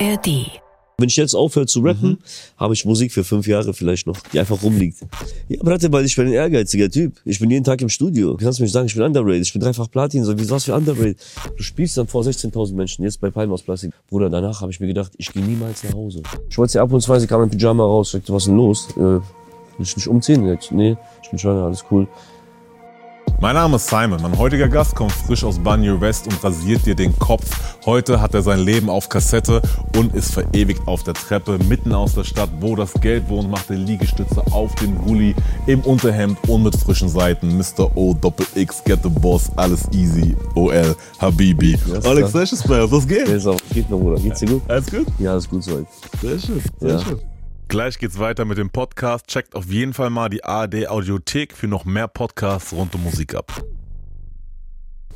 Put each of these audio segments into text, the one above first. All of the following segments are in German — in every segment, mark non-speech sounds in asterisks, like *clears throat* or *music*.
ARD. Wenn ich jetzt aufhöre zu rappen, habe ich Musik für fünf Jahre vielleicht noch, die einfach rumliegt. Ja, Bratte, weil ich bin ein ehrgeiziger Typ. Ich bin jeden Tag im Studio. Du kannst mir nicht sagen, ich bin underrated. Ich bin dreifach Platin. So, wie was für underrated? Du spielst dann vor 16.000 Menschen, jetzt bei Palm aus Plastik. Bruder, danach habe ich mir gedacht, ich gehe niemals nach Hause. Ich wollte ja ab und zu, ich kam in Pyjama raus, sagte, was ist denn los? Äh, will ich nicht umziehen? Jetzt, nee, ich bin schwanger, alles cool. Mein Name ist Simon. Mein heutiger Gast kommt frisch aus Banyo West und rasiert dir den Kopf. Heute hat er sein Leben auf Kassette und ist verewigt auf der Treppe mitten aus der Stadt, wo das Geld wohnt, macht er Liegestütze auf dem Gully, im Unterhemd und mit frischen Seiten. Mr. O, Doppel X, Get the Boss, alles easy. OL, Habibi. ist Alex. Sessions Player, was geht? Auf? Geht noch, Bruder. Geht's dir gut? Alles gut? Ja, alles gut soweit. Sehr schön, sehr Ja. schön. Gleich geht's weiter mit dem Podcast. Checkt auf jeden Fall mal die ARD Audiothek für noch mehr Podcasts rund um Musik ab.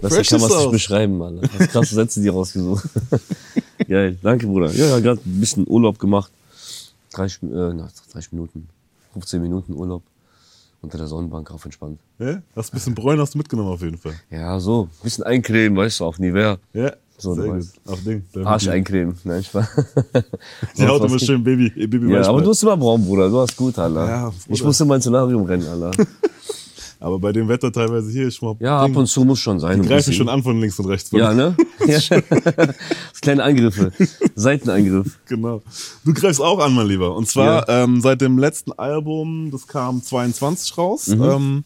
Besser Fresh kann man ist es nicht aus. beschreiben, Alter. Das ist krasse Sätze, die rausgesucht. *laughs* Geil, danke, Bruder. Ja, ja, gerade ein bisschen Urlaub gemacht. 30, äh, na, 30 Minuten, 15 Minuten Urlaub. Unter der Sonnenbank auf entspannt. Ja? Hast ein bisschen Bräun hast du mitgenommen auf jeden Fall. Ja, so, ein bisschen eincremen, weißt du, auf Nivea. Ja, So, sehr gut. Auf Ding. Arsch eincremen. Nein, Spaß. Die Haut immer schön Baby, Baby Ja, aber du hast immer braun, Bruder. Du hast gut, Alter. Ja, ich Bruder. muss immer ins Solarium rennen, Alter. *laughs* Aber bei dem Wetter teilweise hier, ich mach Ja, ab und zu muss schon sein. Die greifen schon an von links und rechts. Ja, ne? *laughs* Ja. *laughs* Das kleine Angriffe. Seiteneingriff. Genau. Du greifst auch an, mein Lieber. Und zwar ähm, seit dem letzten Album, das kam 22 raus. Mhm. Ähm,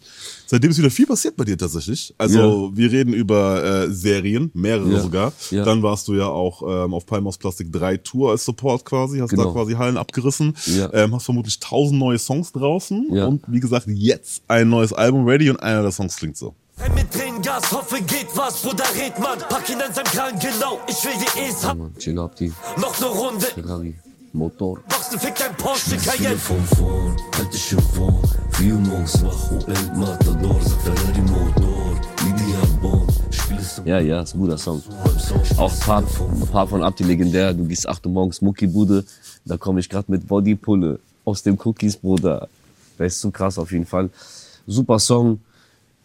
seitdem ist wieder viel passiert bei dir tatsächlich. Also wir reden über äh, Serien, mehrere Ja. sogar. Ja. Dann warst du ja auch ähm, auf Palm aus Plastik 3 Tour als Support quasi, hast da Genau. quasi Hallen abgerissen. Ja. Ähm, hast vermutlich tausend neue Songs draußen. Ja. Und wie gesagt, jetzt ein neues Album ready und einer der Songs klingt so. Tränengas, hoffe geht was, Bruder red man, pack ihn an seinem Kragen, genau, ich will die E's Ja, haben. Mann, chill ab, die Noch ne Runde, Ferrari. Motor. Boxen fick dein Porsche Cayenne. Telefon vorn, halte ich im Vor. Vier morgens wach, OL Matador, sag Ferrari Motor. Ja, ja, ist ein guter Song. Auch Part, Part von Abdi legendär. Du gehst 8 Uhr morgens Muckibude. Da komme ich gerade mit Bodypulle aus dem Cookies, Bruder. Das ist zu krass auf jeden Fall. Super Song.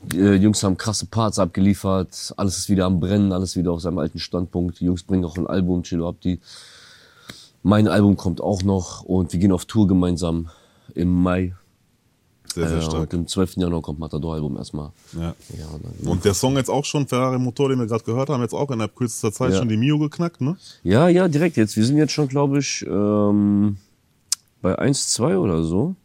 Die äh, Jungs haben krasse Parts abgeliefert. Alles ist wieder am Brennen, alles wieder auf seinem alten Standpunkt. Die Jungs bringen auch ein Album, Chilo Abdi. Mein Album kommt auch noch und wir gehen auf Tour gemeinsam im Mai. Sehr, sehr Äh, stark. und im 12. Januar kommt Matador-Album erstmal. Ja. Ja, und dann, Und der Song jetzt auch schon, Ferrari Motor, den wir gerade gehört haben, jetzt auch innerhalb kürzester Zeit Ja. schon die Mio geknackt, ne? Ja, ja, direkt jetzt. Wir sind jetzt schon, glaube ich, ähm, bei 1,2 oder so.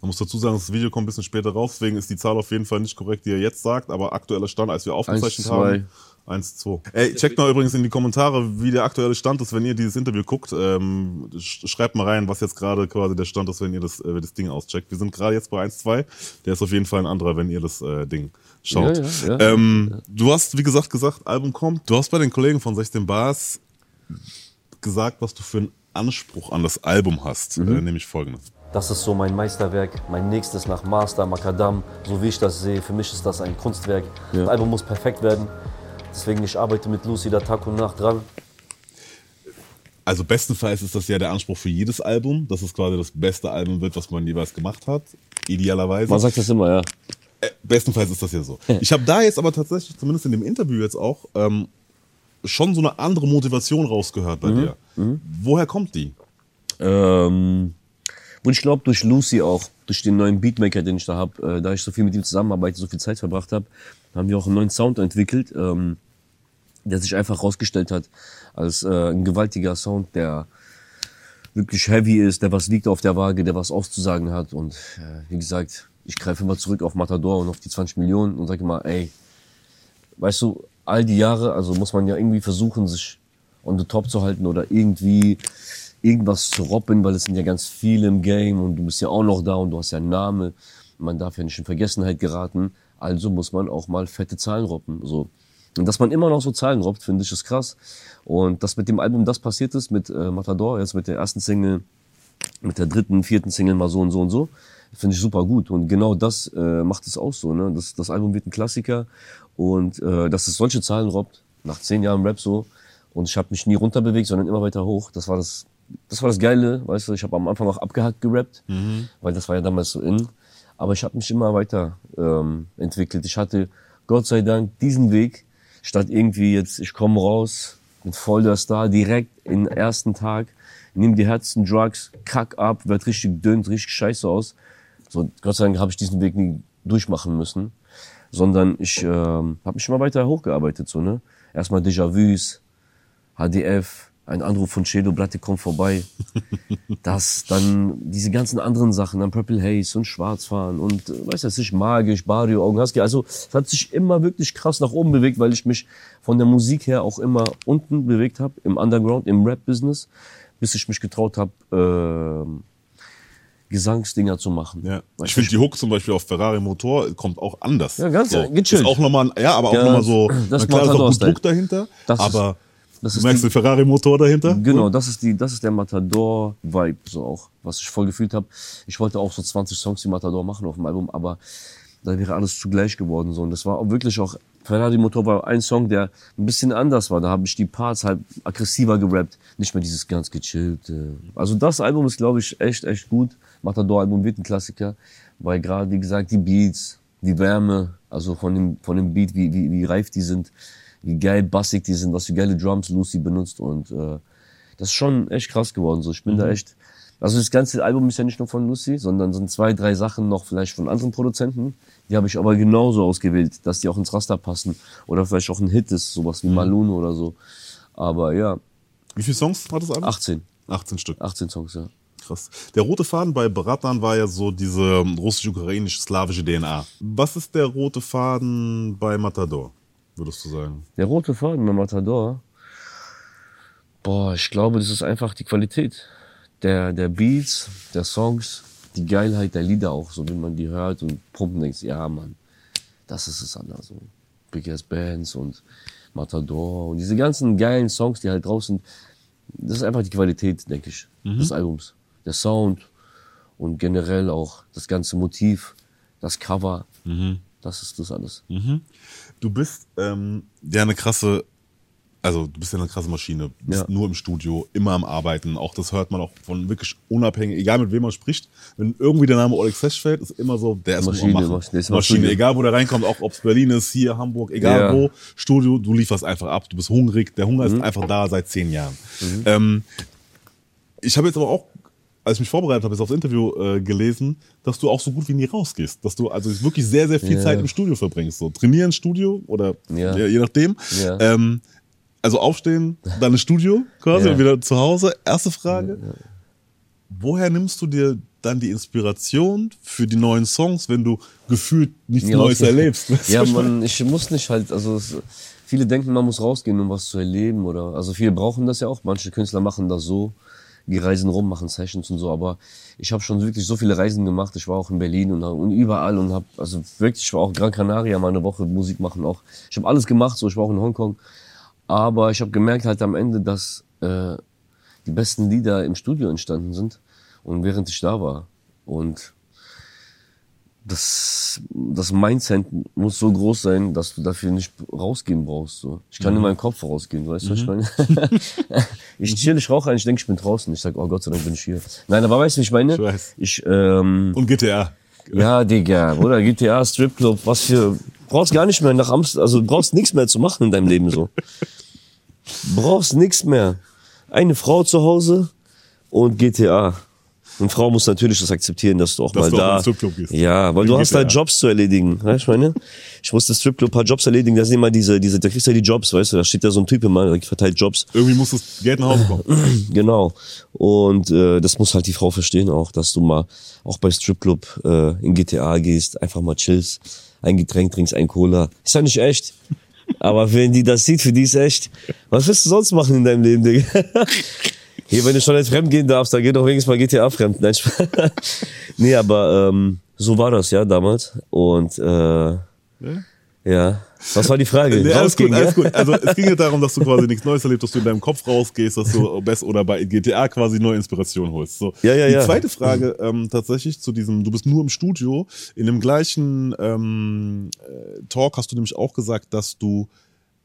Man muss dazu sagen, das Video kommt ein bisschen später raus, deswegen ist die Zahl auf jeden Fall nicht korrekt, die er jetzt sagt, aber aktueller Stand, als wir aufgezeichnet 1,2. haben. 1, 2. Ey, checkt mal übrigens in die Kommentare, wie der aktuelle Stand ist, wenn ihr dieses Interview guckt. Ähm, sch- schreibt mal rein, was jetzt gerade quasi der Stand ist, wenn ihr das, äh, das Ding auscheckt. Wir sind gerade jetzt bei 1, 2. Der ist auf jeden Fall ein anderer, wenn ihr das äh, Ding schaut. Ja, ja, ja. ähm, Du hast, wie gesagt, gesagt, Album kommt. Du hast bei den Kollegen von 16 Bars gesagt, was du für einen Anspruch an das Album hast, Mhm. äh, nämlich folgendes. Das ist so mein Meisterwerk, mein nächstes nach Master, Makadam, so wie ich das sehe. Für mich ist das ein Kunstwerk. Das Album muss perfekt werden. Deswegen, ich arbeite mit Lucy da Tag und Nacht dran. Also bestenfalls ist das ja der Anspruch für jedes Album, dass es quasi das beste Album wird, was man jeweils gemacht hat. Idealerweise. Man sagt das immer, ja. Äh, bestenfalls ist das ja so. Ich habe da jetzt aber tatsächlich, zumindest in dem Interview jetzt auch, ähm, schon so eine andere Motivation rausgehört bei dir. Woher kommt die? Ähm, und ich glaube, durch Lucy auch, durch den neuen Beatmaker, den ich da habe, äh, da ich so viel mit ihm zusammenarbeite, so viel Zeit verbracht habe, haben wir auch einen neuen Sound entwickelt, ähm, der sich einfach rausgestellt hat als äh, ein gewaltiger Sound, der wirklich heavy ist, der was liegt auf der Waage, der was auszusagen hat. Und äh, wie gesagt, ich greife immer zurück auf Matador und auf die 20 Millionen und sage immer, ey, weißt du, all die Jahre, also muss man ja irgendwie versuchen, sich on the top zu halten oder irgendwie irgendwas zu robben, weil es sind ja ganz viele im Game und du bist ja auch noch da und du hast ja einen Namen. Man darf ja nicht in Vergessenheit geraten. Also muss man auch mal fette Zahlen robben. So. Und dass man immer noch so Zahlen robbt, finde ich, ist krass. Und dass mit dem Album das passiert ist, mit äh, Matador, jetzt mit der ersten Single, mit der dritten, vierten Single mal so und so und so, finde ich super gut. Und genau das äh, macht es auch so. Ne? Das, das Album wird ein Klassiker und äh, dass es solche Zahlen robbt, nach zehn Jahren Rap so. Und ich habe mich nie runterbewegt, sondern immer weiter hoch. Das war das, das war das Geile, weißt du. Ich habe am Anfang auch abgehackt gerappt, weil das war ja damals so in. Aber ich habe mich immer weiter ähm, entwickelt. Ich hatte Gott sei Dank diesen Weg, statt irgendwie jetzt, ich komme raus, mit voll der Star direkt im ersten Tag, nimm die Herzen, Drugs, kack ab, wird richtig dünn, richtig scheiße aus. So, Gott sei Dank habe ich diesen Weg nie durchmachen müssen, sondern ich ähm, habe mich immer weiter hochgearbeitet. So, ne? Erstmal Déjà-vus, HDF, ein Anruf von Cedo, Blatte kommt vorbei. *laughs* Das, dann diese ganzen anderen Sachen, dann Purple Haze und Schwarzfahren und äh, weiß das nicht, magisch, Barrio, Augen Husky. Also es hat sich immer wirklich krass nach oben bewegt, weil ich mich von der Musik her auch immer unten bewegt habe, im Underground, im Rap-Business, bis ich mich getraut habe, ähm, Gesangsdinger zu machen. Ja. Ich finde die Hook zum Beispiel auf Ferrari Motor kommt auch anders. Ja, ganz so. gechillt. Ist auch nochmal, ja, aber auch Ja, nochmal so, *clears throat* das na klar, ist auch ein Matador-Style. Druck dahinter, Das ist- das du ist merkst die- den Ferrari Motor dahinter. Genau, das ist die, das ist der Matador-Vibe so auch, was ich voll gefühlt habe. Ich wollte auch so 20 Songs wie Matador machen auf dem Album, aber da wäre alles zu gleich geworden so. Und das war auch wirklich auch Ferrari Motor war ein Song, der ein bisschen anders war. Da habe ich die Parts halt aggressiver gerappt, nicht mehr dieses ganz gechillte. Also das Album ist, glaube ich, echt, echt gut. Matador-Album wird ein Klassiker, weil gerade, wie gesagt, die Beats, die Wärme, also von dem, von dem Beat, wie, wie, wie reif die sind, wie geil bassig die sind, was für geile Drums Lucy benutzt und äh, das ist schon echt krass geworden. So, ich bin da echt. Also das ganze Album ist ja nicht nur von Lucy, sondern sind zwei, drei Sachen noch vielleicht von anderen Produzenten. Die habe ich aber genauso ausgewählt, dass die auch ins Raster passen oder vielleicht auch ein Hit ist, sowas wie Malune oder so. Aber ja, Wie viele Songs hat das Album? 18, 18 Stück. 18 Songs, ja. Krass. Der rote Faden bei Baratan war ja so diese russisch-ukrainisch-slawische DNA. Was ist der rote Faden bei Matador, würdest du sagen? Der rote Faden bei Matador, boah, ich glaube, das ist einfach die Qualität der, der Beats, der Songs, die Geilheit der Lieder auch, so wie man die hört und pumpen denkst, ja, Mann, das ist es anders. So. Big Ass Bands und Matador und diese ganzen geilen Songs, die halt draußen, das ist einfach die Qualität, denke ich, des Albums. Der Sound und generell auch das ganze Motiv, das Cover, das ist das alles. Du bist ähm, ja eine krasse, also du bist ja eine krasse Maschine. Du bist Ja. nur im Studio, immer am Arbeiten. Auch das hört man auch von wirklich unabhängig, egal mit wem man spricht. Wenn irgendwie der Name Oleg Sesh fällt, ist immer so, der ist Maschine. Maschine, der ist immer Maschine, Studio. egal wo der reinkommt, auch ob es Berlin ist, hier, Hamburg, egal Ja. wo, Studio, du lieferst einfach ab. Du bist hungrig, der Hunger Mhm. ist einfach da seit zehn Jahren. Ähm, ich habe jetzt aber auch, als ich mich vorbereitet habe, jetzt aufs Interview äh, gelesen, dass du auch so gut wie nie rausgehst. Dass du also wirklich sehr, sehr viel Ja. Zeit im Studio verbringst. So trainieren, Studio oder Ja. je, je nachdem. Ja. Ähm, also aufstehen, dann ins Studio quasi *laughs* und wieder zu Hause. Erste Frage. Woher nimmst du dir dann die Inspiration für die neuen Songs, wenn du gefühlt nichts Neues erlebst? *laughs* Ja, man, ich muss nicht halt, also es, viele denken, man muss rausgehen, um was zu erleben oder, also viele brauchen das ja auch. Manche Künstler machen das so, die reisen rum, machen Sessions und so, aber ich habe schon wirklich so viele Reisen gemacht. Ich war auch in Berlin und, und überall und habe, also wirklich, ich war auch Gran Canaria mal eine Woche Musik machen auch. Ich habe alles gemacht, so ich war auch in Hongkong, aber ich habe gemerkt halt am Ende, dass äh, die besten Lieder im Studio entstanden sind und während ich da war und das, das Mindset muss so groß sein, dass du dafür nicht rausgehen brauchst. So. Ich kann in meinen Kopf rausgehen, weißt du, was ich meine? *laughs* ich chill, ich rauche ein, ich denke, ich bin draußen. Ich sag, oh Gott sei Dank bin ich hier. Nein, aber weißt du, wie ich meine? Ich weiß. Ich, ähm, Und GTA. ja, Digga, oder GTA, Stripclub, was für, brauchst gar nicht mehr nach Amsterdam, also brauchst nichts mehr zu machen in deinem Leben so. Brauchst nichts mehr. Eine Frau zu Hause und GTA. Eine Frau muss natürlich das akzeptieren, dass du auch Dass mal du auch da. den Stripclub gehst. Ja, weil du hast GTA. halt Jobs zu erledigen. Weißt du, ich meine? Ich musste Stripclub ein paar Jobs erledigen, da sind immer diese, diese, da kriegst du ja die Jobs, weißt du, da steht da so ein Typ immer, der verteilt Jobs. Irgendwie muss das Geld nach Hause kommen. *clears throat* Genau. Und äh, das muss halt die Frau verstehen auch, dass du mal auch bei Stripclub äh, in GTA gehst, einfach mal chillst, ein Getränk trinkst, ein Cola. Ist ja nicht echt. Aber wenn die das sieht, für die ist echt. Was willst du sonst machen in deinem Leben, Digga? *laughs* Hier, wenn du schon nicht fremd gehen darfst, dann geh doch wenigstens mal GTA fremd. Nein, *laughs* nee, aber ähm, so war das ja damals. Und äh, ja. Was war die Frage? Nee, alles Rausgehen, gut, alles gell? gut. Also es ging ja darum, dass du *laughs* quasi nichts Neues erlebst, dass du in deinem Kopf rausgehst, dass du best oder bei GTA quasi neue Inspiration holst. So. Ja, ja, Die ja. zweite Frage ähm, tatsächlich zu diesem, du bist nur im Studio. In dem gleichen ähm, äh, Talk hast du nämlich auch gesagt, dass du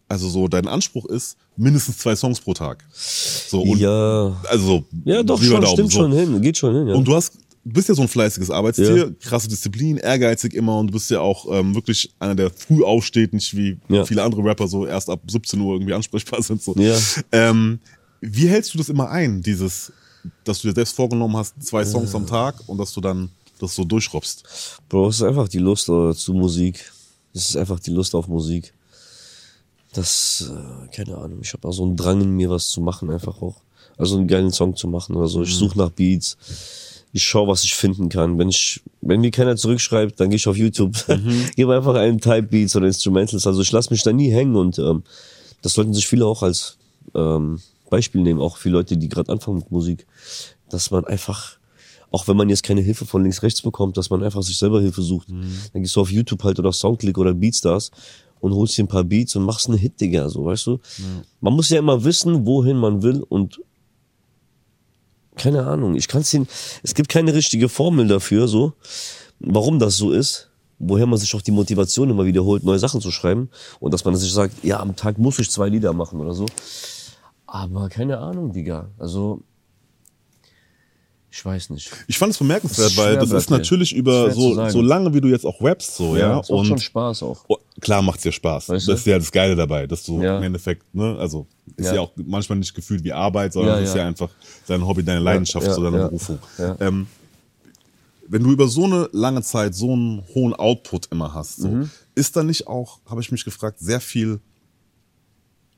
also so dein Anspruch ist mindestens zwei Songs pro Tag. So und Ja. also Ja, doch, schon, Daumen, stimmt so. schon hin, geht schon hin, ja. Und du hast du bist ja so ein fleißiges Arbeitstier, Ja. krasse Disziplin, ehrgeizig immer und du bist ja auch ähm, wirklich einer, der früh aufsteht, nicht wie Ja. viele andere Rapper so erst ab 17 Uhr irgendwie ansprechbar sind. So. Ja. Ähm, wie hältst du das immer ein, dieses, dass du dir selbst vorgenommen hast, zwei Songs am Tag und dass du dann das so durchrobbst? Bro, es ist einfach die Lust äh, zu Musik. Es ist einfach die Lust auf Musik. Das, äh, keine Ahnung, ich habe auch so einen Drang in mir, was zu machen, einfach auch. Also einen geilen Song zu machen oder so. Ich suche nach Beats. Ich schaue, was ich finden kann. Wenn ich, wenn mir keiner zurückschreibt, dann gehe ich auf YouTube, *laughs* gebe einfach einen Type Beats oder Instrumentals. Also ich lasse mich da nie hängen und ähm, das sollten sich viele auch als ähm, Beispiel nehmen, auch für Leute, die gerade anfangen mit Musik, dass man einfach auch wenn man jetzt keine Hilfe von links rechts bekommt, dass man einfach sich selber Hilfe sucht. Dann gehst du auf YouTube halt oder Soundclick oder Beatstars und holst dir ein paar Beats und machst einen Hit, Digga, so, weißt du? Man muss ja immer wissen, wohin man will und keine Ahnung, ich kann's den, es gibt keine richtige Formel dafür, so, warum das so ist, woher man sich auch die Motivation immer wiederholt, neue Sachen zu schreiben und dass man sich sagt, ja, am Tag muss ich zwei Lieder machen oder so. Aber keine Ahnung, Digga, also, ich weiß nicht. Ich fand es bemerkenswert, ist weil das ist natürlich über so, so lange, wie du jetzt auch rappst, so, ja. es macht schon Spaß auch. Klar macht's dir Spaß. Weißt du? das ist ja das Geile dabei, dass du Ja. im Endeffekt, ne, also ist ja. Ja. auch manchmal nicht gefühlt wie Arbeit, sondern Ja, es ist ja. ja einfach dein Hobby, deine Leidenschaft, ja, so deine ja. Berufung. Ja. Ähm, wenn du über so eine lange Zeit so einen hohen Output immer hast, so, Mhm. ist da nicht auch, habe ich mich gefragt, sehr viel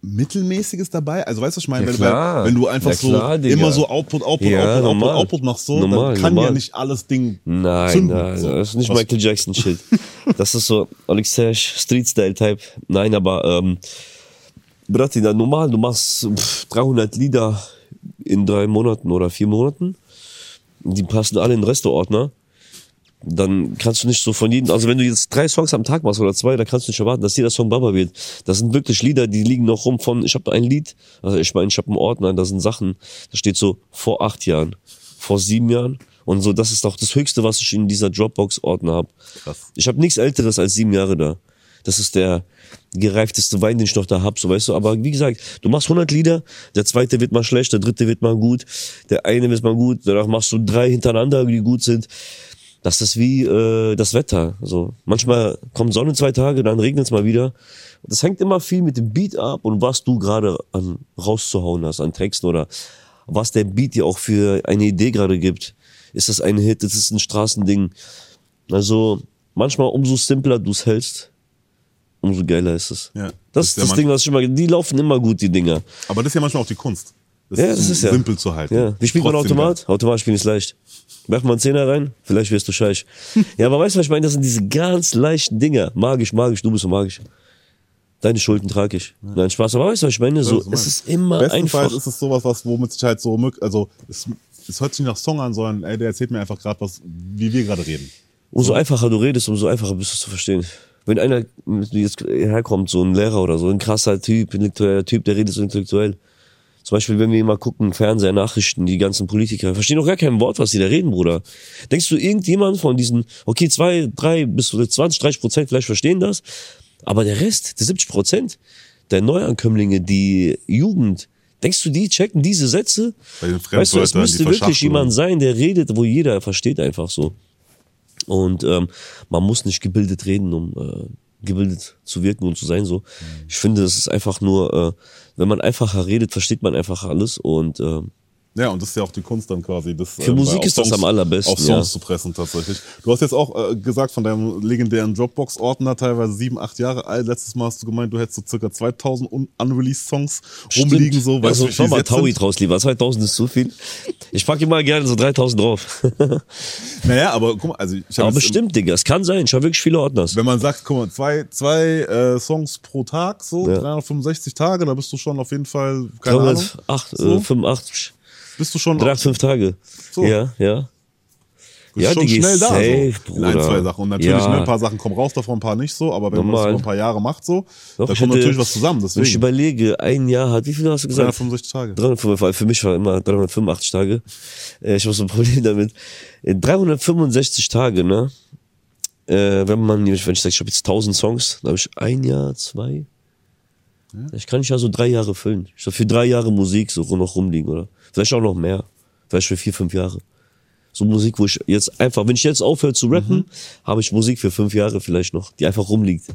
Mittelmäßiges dabei? Also weißt du, was ich meine, Ja, wenn, klar. wenn du einfach Ja, klar, so Digga. immer so Output, Output, Ja, Output, normal. Output, Output machst, so, Normal, dann kann ja normal. nicht alles Ding Nein, zünden. nein, so. das ist nicht Was- Michael Jackson Shit. Das ist so Alex Sash, Street Style Type. Nein, aber ähm, Brati, na, normal, du machst pff, 300 Lieder in drei Monaten oder vier Monaten. Die passen alle in den Restaurantordner. Dann kannst du nicht so von jedem, also wenn du jetzt drei Songs am Tag machst oder zwei, dann kannst du nicht erwarten, dass jeder Song Baba wird. Das sind wirklich Lieder, die liegen noch rum von, ich habe ein Lied, also ich meine, ich habe einen Ordner, da sind Sachen, da steht so vor acht Jahren, vor sieben Jahren und so, das ist auch das Höchste, was ich in dieser Dropbox-Ordner habe. Ich habe nichts Älteres als sieben Jahre da. Das ist der gereifteste Wein, den ich noch da hab, so weißt du. Aber wie gesagt, du machst 100 Lieder, der zweite wird mal schlecht, der dritte wird mal gut, der eine wird mal gut, danach machst du drei hintereinander, die gut sind. Das ist wie äh, das Wetter. So manchmal kommt Sonne zwei Tage, dann regnet es mal wieder. Das hängt immer viel mit dem Beat ab und was du gerade an rauszuhauen hast an Texten oder was der Beat dir auch für eine Idee gerade gibt. Ist das ein Hit? Ist es ein Straßending? Also manchmal umso simpler du es hältst, umso geiler ist es. Ja. Das Ist ist das Ding, was ich immer, die laufen immer gut, die Dinger. Aber das ist ja manchmal auch die Kunst. Das Ja, das ist ja. simpel zu halten. Ja. Wie spielt man Trotzdem Automat? Automat spielen ist leicht. Werf mal einen Zehner rein, vielleicht wirst du scheich. ja, aber weißt du, was ich meine? Das sind diese ganz leichten Dinger. Magisch, magisch, du bist so magisch. Deine Schulden trage ich. Nein, Spaß. Aber weißt du, was ich meine? So, es ist immer Bestenfalls einfach. ist es sowas, was womit sich halt so also es, es hört sich nicht nach Song an, sondern ey, der erzählt mir einfach gerade was, wie wir gerade reden. Umso einfacher du redest, umso einfacher bist du zu verstehen. Wenn einer jetzt herkommt, so ein Lehrer oder so, ein krasser Typ, intellektueller Typ, der redet so intellektuell. Zum Beispiel, wenn wir mal gucken, Fernseher, Nachrichten, die ganzen Politiker, verstehen doch gar kein Wort, was die da reden, Bruder. Denkst du, irgendjemand von diesen, okay, zwei, drei bis zu 20, 30 Prozent vielleicht verstehen das, aber der Rest, die 70 Prozent der Neuankömmlinge, die Jugend, denkst du, die checken diese Sätze? Bei den Weißt du, es müsste wirklich jemand sein, der redet, wo jeder versteht einfach so. Und ähm, man muss nicht gebildet reden, um äh, gebildet zu wirken und zu sein so. Ich finde, es ist einfach nur, äh, wenn man einfacher redet, versteht man einfach alles und äh, Ja, und das ist ja auch die Kunst dann quasi. Das, Für äh, Musik ist das am allerbesten, Auf Songs ja. zu pressen tatsächlich. Du hast jetzt auch äh, gesagt von deinem legendären Dropbox-Ordner, teilweise sieben, acht Jahre alt. Letztes Mal hast du gemeint, du hättest so circa 2000 un unreleased Songs rumliegen. So, weißt also, du, schau mal, Taui draus lieber. 2000 ist zu viel. Ich packe immer gerne so 3000 drauf. *laughs* Naja, aber guck mal, also ich Aber habe bestimmt, Digga. Es kann sein. Ich habe wirklich viele Ordner. Wenn man sagt, guck mal, zwei, zwei äh, Songs pro Tag, so Ja. 365 Tage, da bist du schon auf jeden Fall, keine Ahnung, 308, so, äh, 85, bist du schon, 3, 5 Tage. So. Ja, ja. bist ja, schon schnell da. safe, so, in ein, Bruder. zwei Sachen. Und natürlich, Ja. ne, ein paar Sachen kommen raus, davon ein paar nicht so, aber wenn man das Normal. über ein paar Jahre macht, so, Doch, da kommt hätte- natürlich was zusammen. Wenn ich Deswegen überlege, ein Jahr hat, wie viel hast du gesagt? 365 Tage. 385, weil für mich war immer 385 Tage. Äh, Ich habe so ein Problem damit. Äh, 365 Tage, ne? Äh, wenn man, wenn ich sage, ich habe jetzt 1000 Songs, dann habe ich ein Jahr, zwei. Ich kann ich ja so drei Jahre füllen. Ich habe für drei Jahre Musik so noch rumliegen, oder? Vielleicht auch noch mehr. Vielleicht für vier, fünf Jahre. So Musik, wo ich jetzt einfach, wenn ich jetzt aufhöre zu rappen, habe ich Musik für fünf Jahre vielleicht noch, die einfach rumliegt.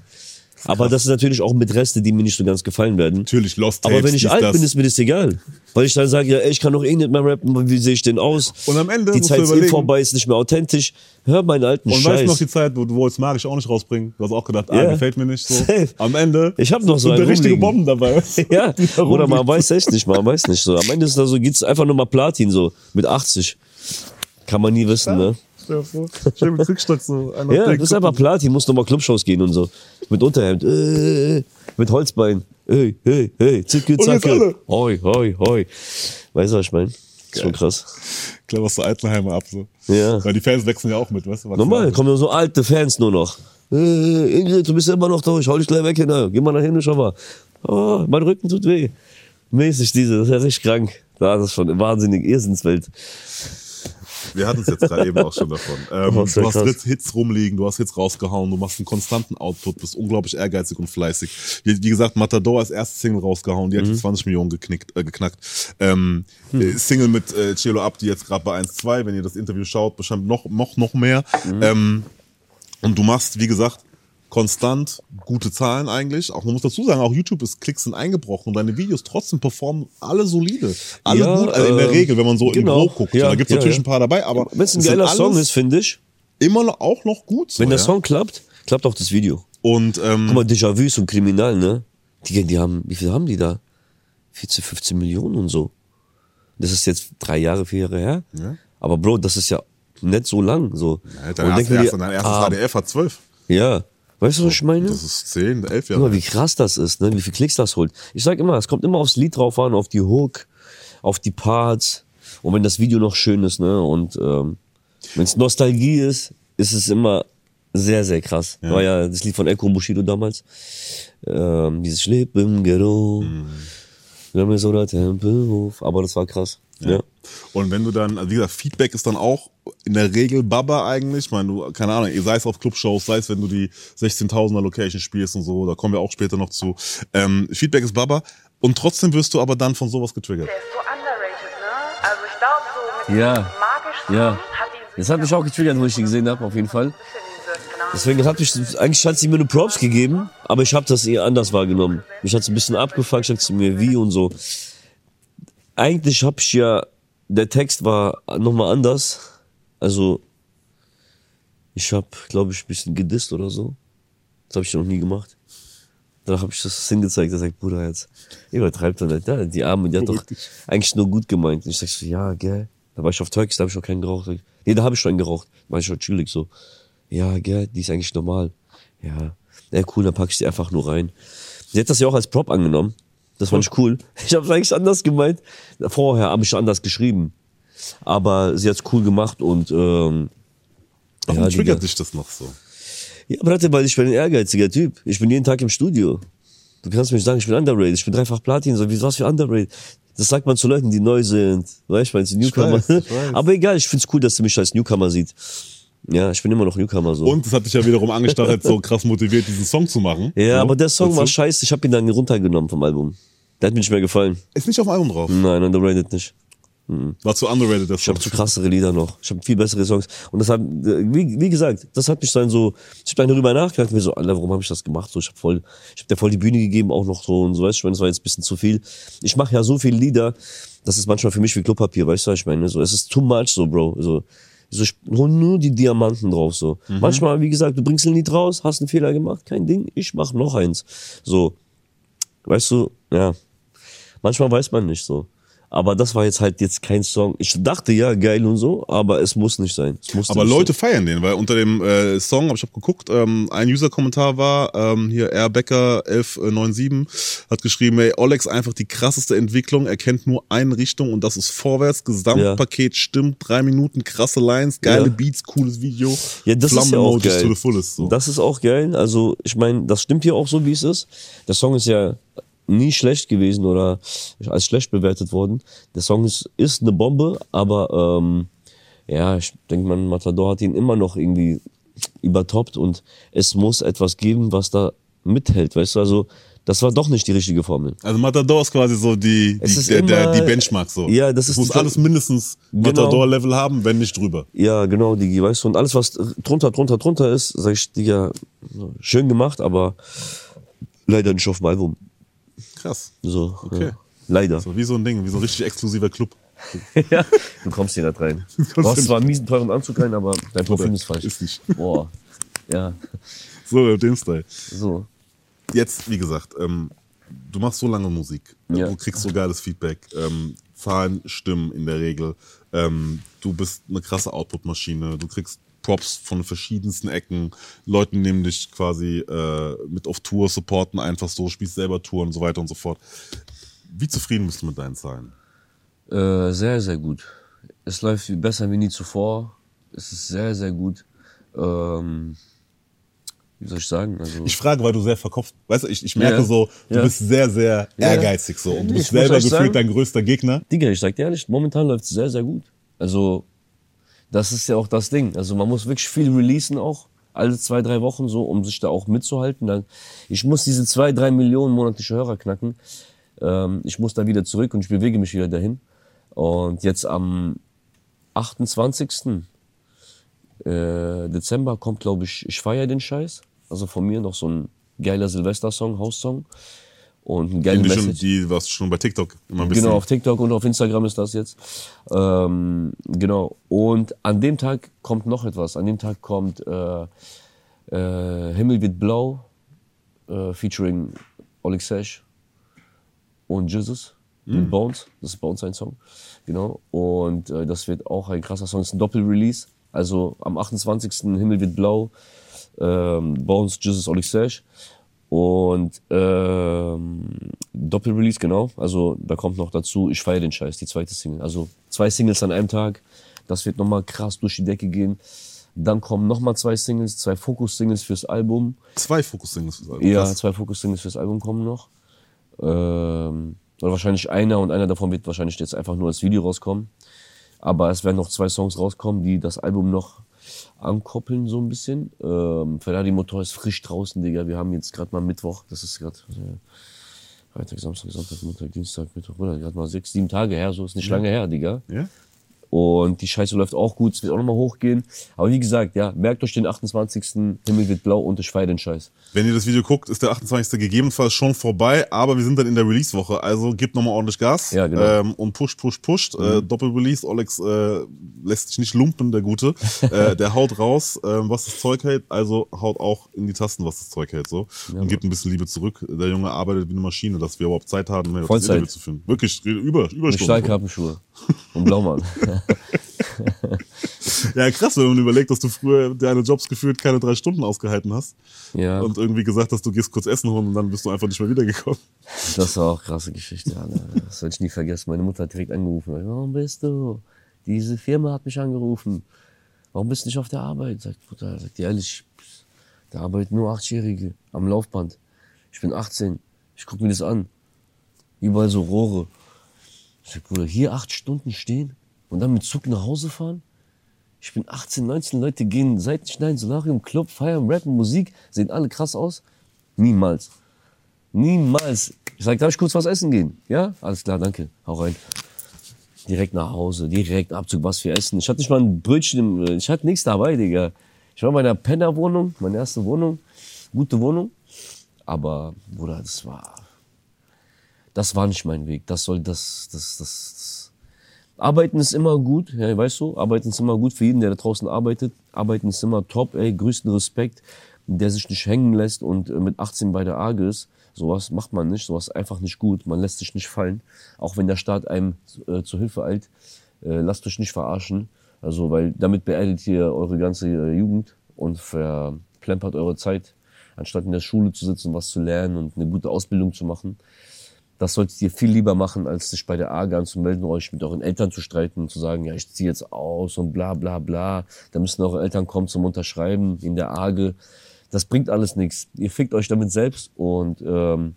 Aber das ist natürlich auch mit Reste, die mir nicht so ganz gefallen werden. Natürlich, Lost Aber Tapes, wenn ich alt das. bin, ist mir das egal. Weil ich dann sage, ja, ey, ich kann doch eh nicht mehr rappen, wie sehe ich denn aus? Und am Ende Die musst Zeit du ist eh überlegen- vorbei, ist nicht mehr authentisch. Hör meinen alten Und weißt du noch die Zeit, wo du wolltest magisch auch nicht rausbringen? Du hast auch gedacht, Ja. ah, gefällt mir nicht so. Safe. Am Ende Ich hab noch so sind da einen richtige rumliegen. Bomben dabei. *laughs* ja, da oder man weiß echt nicht, man weiß nicht so. Am Ende ist da so, geht's einfach nur mal Platin so, mit 80. Kann man nie wissen, ne? Stell dir vor, Schön mit Rückstock so. einer Ja, den das ist einfach Platin, muss nochmal Clubshows gehen und so. Mit Unterhemd, äh, mit Holzbein, hey, hey, hey, zicke, zacke, hoi, hoi, hoi. Weißt du, was ich meine? Schon krass. Klar, was der Altenheimer ab so. Ja. Weil die Fans wechseln ja auch mit, weißt du? was Normal, kommen nur so alte Fans nur noch. Äh, Ingrid, du bist ja immer noch da, ich hau dich gleich weg, Kinder. Geh mal nach hinten, schau mal. Oh, mein Rücken tut weh. Mäßig diese, das ist ja richtig krank. Da das ist schon eine wahnsinnige Irrsinnswelt. Wir hatten es jetzt gerade eben auch schon davon. *laughs* Ähm, Oh, ja du hast krass. Hits, rumliegen, du hast Hits rausgehauen, du machst einen konstanten Output, bist unglaublich ehrgeizig und fleißig. Wie, wie gesagt, Matador als erste Single rausgehauen, die hat Mhm. die 20 Millionen geknickt, äh, geknackt. Ähm, äh, Single mit äh, Cielo Abdi jetzt gerade bei 1-2, wenn ihr das Interview schaut, bestimmt noch, noch, noch mehr. Mhm. Ähm, und du machst, wie gesagt, konstant gute Zahlen eigentlich. Auch man muss dazu sagen, auch YouTube ist Klicks sind eingebrochen und deine Videos trotzdem performen alle solide. Alle Ja, gut, also in der ähm, Regel, wenn man so genau. im Gro guckt. Ja, da gibt's ja, natürlich ein paar dabei, aber Wenn es ein geiler Song ist, finde ich, immer noch, auch noch gut. So, wenn der? Song klappt, klappt auch das Video. und ähm, Guck mal, Déjà-vu ist so Kriminal, ne? Die, die haben, wie viel haben die da? 14, 15 Millionen und so. Das ist jetzt drei Jahre, vier Jahre her. Ja. Aber Bro, das ist ja nicht so lang, so. ja, dein, erst, erst, dein erstes ah, HDF hat 12. Ja. Weißt du, was ich meine? Das ist 10, 11 Guck Jahre. mal, wie krass das ist, ne? Wie viel Klicks das holt. Ich sag immer, es kommt immer aufs Lied drauf an, auf die Hook, auf die Parts. Und wenn das Video noch schön ist, ne? Und ähm, wenn es Nostalgie ist, ist es immer sehr, sehr krass. War ja das Lied von Echo Bushido damals. Ähm, dieses Schlepp im Ghetto. Mhm. Wir haben jetzt so der Tempelhof. Aber das war krass. Ja. Und wenn du dann, also wie gesagt, Feedback ist dann auch in der Regel Baba eigentlich. Ich meine, du, keine Ahnung, sei es auf Clubshows, sei es, wenn du die 16.000er Location spielst und so, da kommen wir auch später noch zu. Ähm, Feedback ist Baba. Und trotzdem wirst du aber dann von sowas getriggert. Der ist so underrated, ne? Also ich glaube so mit Ja. magischen Ja. hat ihn Das hat mich auch getriggert, wo ich die gesehen habe, auf jeden Fall. Deswegen hat mich, eigentlich hat sie mir nur Props gegeben, aber ich habe das eher anders wahrgenommen. Mich hat es ein bisschen abgefuckt, sagt sie mir wie und so. Eigentlich habe ich ja, der Text war nochmal anders. Also, ich habe, glaube ich, ein bisschen gedisst oder so. Das habe ich noch nie gemacht. Danach habe ich das hingezeigt, er sagt, Bruder, jetzt übertreibt er nicht. Ja, die Arme, die hat doch eigentlich nur gut gemeint. Und ich sag so, ja, gell. Da war ich auf Turkish, da habe ich noch keinen geraucht. Nee, da habe ich schon einen geraucht. War ich schon chillig so. Ja, gell, die ist eigentlich normal. Ja, ja cool, dann pack ich sie einfach nur rein. Sie hat das ja auch als Prop angenommen. Das fand ich cool. Ich habe es eigentlich anders gemeint. Vorher habe ich anders geschrieben. Aber sie hat's cool gemacht und ähm, Warum ja, triggert dich das noch so? Ja, Bratte, weil ich bin ein ehrgeiziger Typ. Ich bin jeden Tag im Studio. Du kannst mir nicht sagen, ich bin underrated. Ich bin dreifach Platin. So, wie, was für underrated? Das sagt man zu Leuten, die neu sind. Weißt du, meinst du, Newcomer? weiß, ich weiß. *laughs* Aber egal, ich find's cool, dass du mich als Newcomer sieht. Ja, ich bin immer noch Newcomer so. Und das hat dich ja wiederum angestachelt, *laughs* so krass motiviert, diesen Song zu machen. ja, so, aber der Song war scheiße. Ich habe ihn dann runtergenommen vom Album. Der hat mir nicht mehr gefallen. Ist nicht auf dem Album drauf. Nein, underrated nicht. War zu underrated, der Ich habe zu krassere Lieder noch. Ich habe viel bessere Songs. Und das hat, wie, wie gesagt, das hat mich dann so, ich habe dann darüber nachgedacht, mir so, Alter, warum habe ich das gemacht? So, ich habe voll, ich habe dir voll die Bühne gegeben, auch noch so und so, weißt du, ich meine, das war jetzt ein bisschen zu viel. Ich mache ja so viele Lieder, das ist manchmal für mich wie Klopapier, weißt du, ich meine, so, es ist too much, so, Bro, so. So, ich hol nur die Diamanten drauf, so. Manchmal, wie gesagt, du bringst ein Lied raus, hast einen Fehler gemacht, kein Ding, ich mach noch eins. So. Weißt du, ja. Manchmal weiß man nicht so. Aber das war jetzt halt jetzt kein Song. Ich dachte ja, geil und so, aber es muss nicht sein. Aber Leute feiern den, weil unter dem äh, Song, hab ich hab geguckt, ähm, ein User-Kommentar war, ähm, hier Airbecker 1197 hat geschrieben, ey, Olex einfach die krasseste Entwicklung, er kennt nur eine Richtung und das ist vorwärts, Gesamtpaket stimmt, drei Minuten, krasse Lines, geile Ja. Beats, cooles Video, Ja, das ist ja auch geil. to the fullest. So. Das ist auch geil. Also, ich meine, das stimmt hier auch so, wie es ist. Der Song ist ja nie schlecht gewesen oder als schlecht bewertet worden. Der Song ist, ist eine Bombe, aber ähm, ja, ich denke, man, Matador hat ihn immer noch irgendwie übertoppt und es muss etwas geben, was da mithält, weißt du, also das war doch nicht die richtige Formel. Also Matador ist quasi so die, die, der, der, die Benchmark so. Ja, das ist muss alles mindestens Genau. Matador-Level haben, wenn nicht drüber. Ja, genau, Digi, weißt du, und alles, was drunter, drunter, drunter ist, sag ich, Digga, schön gemacht, aber leider nicht auf dem Album. Krass. So, Okay. ja. Leider. So wie so ein Ding, wie so ein richtig exklusiver Club. *laughs* ja, du kommst hier nicht rein. *laughs* Du hier zwar einen miesen teuren Anzug rein, aber dein *laughs* Profil ist falsch. ist nicht. Boah. Ja, So, in dem Style. so. Jetzt, wie gesagt, ähm, du machst so lange Musik, Ja. du kriegst so geiles Feedback, ähm, Zahlen stimmen in der Regel, ähm, du bist eine krasse Output-Maschine, du kriegst Props von verschiedensten Ecken, Leute nehmen dich quasi äh, mit auf Tour, supporten einfach so, spielst selber Tour und so weiter und so fort. Wie zufrieden bist du mit deinen Zahlen? Äh, sehr, sehr gut. Es läuft besser wie nie zuvor. Es ist sehr, sehr gut. Ähm, wie soll ich sagen? Also, Ich frage, weil du sehr verkopft, weißt du, ich, ich merke Ja. so, du Ja. bist sehr, sehr Ja. ehrgeizig so und du bist selber gefühlt sagen- dein größter Gegner. Digga, ich sag dir ehrlich, momentan läuft es sehr, sehr gut. Also, das ist ja auch das Ding. Also, man muss wirklich viel releasen auch. Alle zwei, drei Wochen so, um sich da auch mitzuhalten. Dann, ich muss diese zwei, drei Millionen monatliche Hörer knacken. Ähm, ich muss da wieder zurück und ich bewege mich wieder dahin. Und jetzt am 28. Äh, Dezember kommt, glaube ich, ich feier den Scheiß. Also von mir noch so ein geiler Silvester-Song, House-Song. Und ein geiler Die, schon, Message. die warst schon bei TikTok immer ein bisschen. Genau, auf TikTok und auf Instagram ist das jetzt. Ähm, genau. Und an dem Tag kommt noch etwas. An dem Tag kommt äh, äh, Himmel wird blau, äh, featuring Oleg Sesh und Jesus mit Bones. Das ist Bones ein Song. Genau. Und äh, das wird auch ein krasser Song. Das ist ein Doppel-Release. Also am 28. Himmel wird blau, ähm, Bones, Jesus, Oleg Sesh. Und ähm, Doppel-Release, genau. Also da kommt noch dazu, ich feiere den Scheiß, die zweite Single. Also zwei Singles an einem Tag. Das wird nochmal krass durch die Decke gehen. Dann kommen nochmal zwei Singles, zwei Fokus-Singles fürs Album. Zwei Fokus-Singles. fürs Album. Ja, Krass. zwei Fokus-Singles fürs Album kommen noch. Ähm, oder wahrscheinlich einer und einer davon wird wahrscheinlich jetzt einfach nur als Video rauskommen. Aber es werden noch zwei Songs rauskommen, die das Album noch ankoppeln so ein bisschen. Ähm, Ferrari Motor ist frisch draußen, Digga. Wir haben jetzt gerade mal Mittwoch. Das ist gerade äh, Freitag, Samstag, Sonntag, Montag, Dienstag, Mittwoch. Bruder, gerade mal sechs, sieben Tage her. So ist nicht lange her, Digga. Ja? Und die Scheiße läuft auch gut, es wird auch nochmal hochgehen. Aber wie gesagt, ja, merkt euch den 28. Himmel wird blau und ich feiere den Scheiß. Wenn ihr das Video guckt, ist der 28. gegebenenfalls schon vorbei, aber wir sind dann in der Release-Woche, also gebt nochmal ordentlich Gas Ja, genau. ähm, und pusht, pusht, pusht. Äh, Doppel-Release, Olex äh, lässt sich nicht lumpen, der Gute. *laughs* äh, der haut raus, ähm, was das Zeug hält, also haut auch in die Tasten, was das Zeug hält. so Und gibt ein bisschen Liebe zurück. Der Junge arbeitet wie eine Maschine, dass wir überhaupt Zeit haben, mehr Vollzeit. Zu finden. Wirklich, über, Mit Überstunden. Stahlkappenschuhe und Blaumann. *laughs* *laughs* Ja, krass, wenn man überlegt, dass du früher deine Jobs gefühlt keine drei Stunden ausgehalten hast ja, und irgendwie gesagt hast, du gehst kurz essen holen und dann bist du einfach nicht mehr wiedergekommen. das war auch eine krasse Geschichte. Alter. Das werde ich nie vergessen. Meine Mutter hat direkt angerufen. Warum bist du? Diese Firma hat mich angerufen. Warum bist du nicht auf der Arbeit? Sagt Mutter, sagt die ehrlich, da arbeiten nur Achtjährige am Laufband. Ich bin 18. Ich guck mir das an. Überall so Rohre. Ich sag, Bruder, hier acht Stunden stehen und dann mit Zug nach Hause fahren? Ich bin 18, 19, Leute gehen Seitenschneiden, Solarium, Club, feiern, rappen, Musik, sehen alle krass aus. Niemals. Niemals. Ich sag, darf ich kurz was essen gehen? Ja? Alles klar, danke. Hau rein. Direkt nach Hause, direkt Abzug, was für Essen. Ich hatte nicht mal ein Brötchen, im, ich hatte nichts dabei, Digga. Ich war in meiner Pennerwohnung, meine erste Wohnung. Gute Wohnung. Aber, Bruder, das war, das war nicht mein Weg. Das soll, das, das, das, das. Arbeiten ist immer gut, ja, weißt du, arbeiten ist immer gut für jeden, der da draußen arbeitet. Arbeiten ist immer top, ey, größten Respekt, der sich nicht hängen lässt und äh, mit 18 bei der AGE ist. Sowas macht man nicht, sowas einfach nicht gut. Man lässt sich nicht fallen, auch wenn der Staat einem äh, zur Hilfe eilt. Äh, lasst euch nicht verarschen, also weil damit beerdigt ihr eure ganze äh, Jugend und verplempert eure Zeit, anstatt in der Schule zu sitzen, was zu lernen und eine gute Ausbildung zu machen. Das solltet ihr viel lieber machen, als sich bei der AGA anzumelden, euch mit euren Eltern zu streiten und zu sagen, ja, ich ziehe jetzt aus und bla bla bla. Da müssen eure Eltern kommen zum Unterschreiben in der AGE. Das bringt alles nichts. Ihr fickt euch damit selbst und ähm,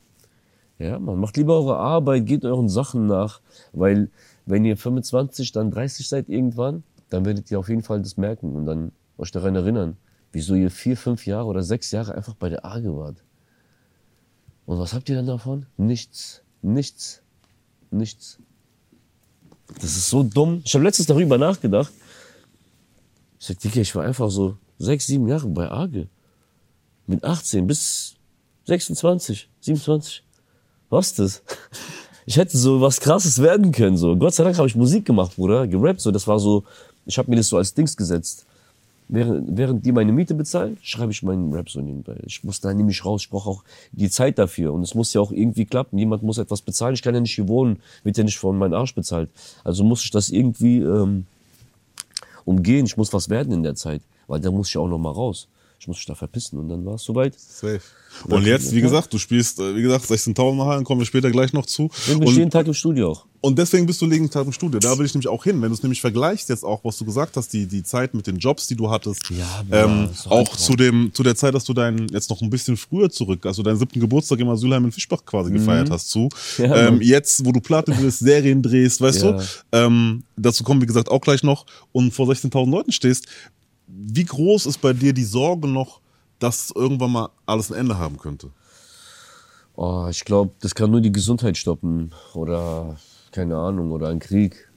ja, man macht lieber eure Arbeit, geht euren Sachen nach, weil wenn ihr 25, dann 30 seid irgendwann, dann werdet ihr auf jeden Fall das merken und dann euch daran erinnern, wieso ihr vier, fünf Jahre oder sechs Jahre einfach bei der AGE wart. Und was habt ihr dann davon? Nichts. Nichts. Nichts. Das ist so dumm. Ich habe letztens darüber nachgedacht. Ich sag, Digga, ich war einfach so sechs, sieben Jahre bei Arge. Mit 18 bis 26, 27. Was ist das? Ich hätte so was krasses werden können, so. Gott sei Dank habe ich Musik gemacht, Bruder, gerappt, so. Das war so, ich habe mir das so als Dings gesetzt. Während, während die meine Miete bezahlen, schreibe ich meinen Rap so nebenbei. Ich muss da nämlich raus, ich brauche auch die Zeit dafür. Und es muss ja auch irgendwie klappen. Jemand muss etwas bezahlen. Ich kann ja nicht hier wohnen, wird ja nicht von meinem Arsch bezahlt. Also muss ich das irgendwie ähm, umgehen. Ich muss was werden in der Zeit. Weil da muss ich auch noch mal raus. Ich muss mich da verpissen. Und dann war es soweit. Safe. Und jetzt, wie gesagt, du spielst, äh, wie gesagt, 16.000 Hallen, kommen wir später gleich noch zu. Ich bin Und, jeden Tag im Studio auch. Und deswegen bist du Tag im Studio. Da will ich nämlich auch hin. Wenn du es nämlich vergleichst, jetzt auch, was du gesagt hast, die, die Zeit mit den Jobs, die du hattest, Ja, ähm, auch zu dem, zu der Zeit, dass du deinen, jetzt noch ein bisschen früher zurück, also deinen siebten Geburtstag im Asylheim in Fischbach quasi gefeiert hast, zu. Mhm. Ja, ähm, jetzt, wo du Platte drehst, Serien drehst, weißt Ja. du, ähm, dazu kommen, wie gesagt, auch gleich noch und vor 16.000 Leuten stehst. Wie groß ist bei dir die Sorge noch, dass irgendwann mal alles ein Ende haben könnte? Oh, ich glaube, das kann nur die Gesundheit stoppen oder keine Ahnung oder ein Krieg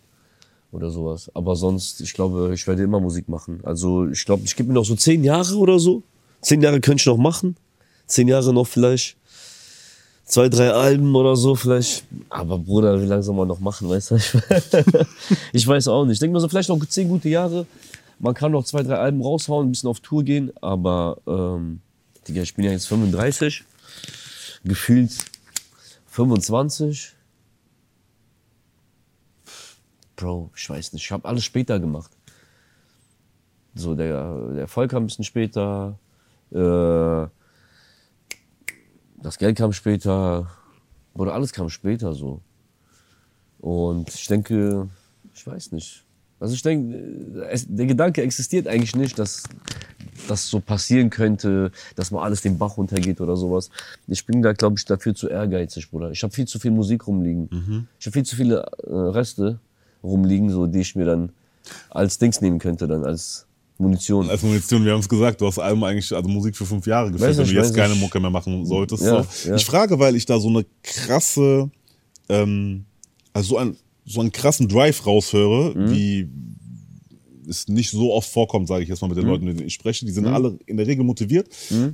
oder sowas. Aber sonst, ich glaube, ich werde immer Musik machen. Also ich glaube, ich gebe mir noch so zehn Jahre oder so. Zehn Jahre könnte ich noch machen. Zehn Jahre noch vielleicht. Zwei, drei Alben oder so vielleicht. Aber Bruder, wie lange soll man noch machen, weißt du? Ich, *laughs* weiß auch nicht. Ich denke mir so, vielleicht noch zehn gute Jahre. Man kann noch zwei, drei Alben raushauen, ein bisschen auf Tour gehen. Aber, ähm, Digga, ich bin ja jetzt 35 gefühlt 25. Bro, ich weiß nicht. Ich habe alles später gemacht. So, der, der Erfolg kam ein bisschen später. Äh, das Geld kam später. Oder alles kam später so. Und ich denke, ich weiß nicht. Also ich denke, es, der Gedanke existiert eigentlich nicht, dass das so passieren könnte, dass mal alles den Bach runtergeht oder sowas. Ich bin da, glaube ich, dafür zu ehrgeizig, Bruder. Ich habe viel zu viel Musik rumliegen. Ich habe viel zu viele äh, Reste rumliegen, so die ich mir dann als Dings nehmen könnte, dann als Munition. Als Munition, wir haben es gesagt, du hast Album eigentlich, also Musik für fünf Jahre Weiß wenn du jetzt keine ich. Mucke mehr machen solltest. Ja, so. ja. Ich frage, weil ich da so eine krasse, ähm, also so, ein, so einen krassen Drive raushöre, Mhm. wie es nicht so oft vorkommt, sage ich jetzt mal mit den Mhm. Leuten, mit denen ich spreche. Die sind alle in der Regel motiviert,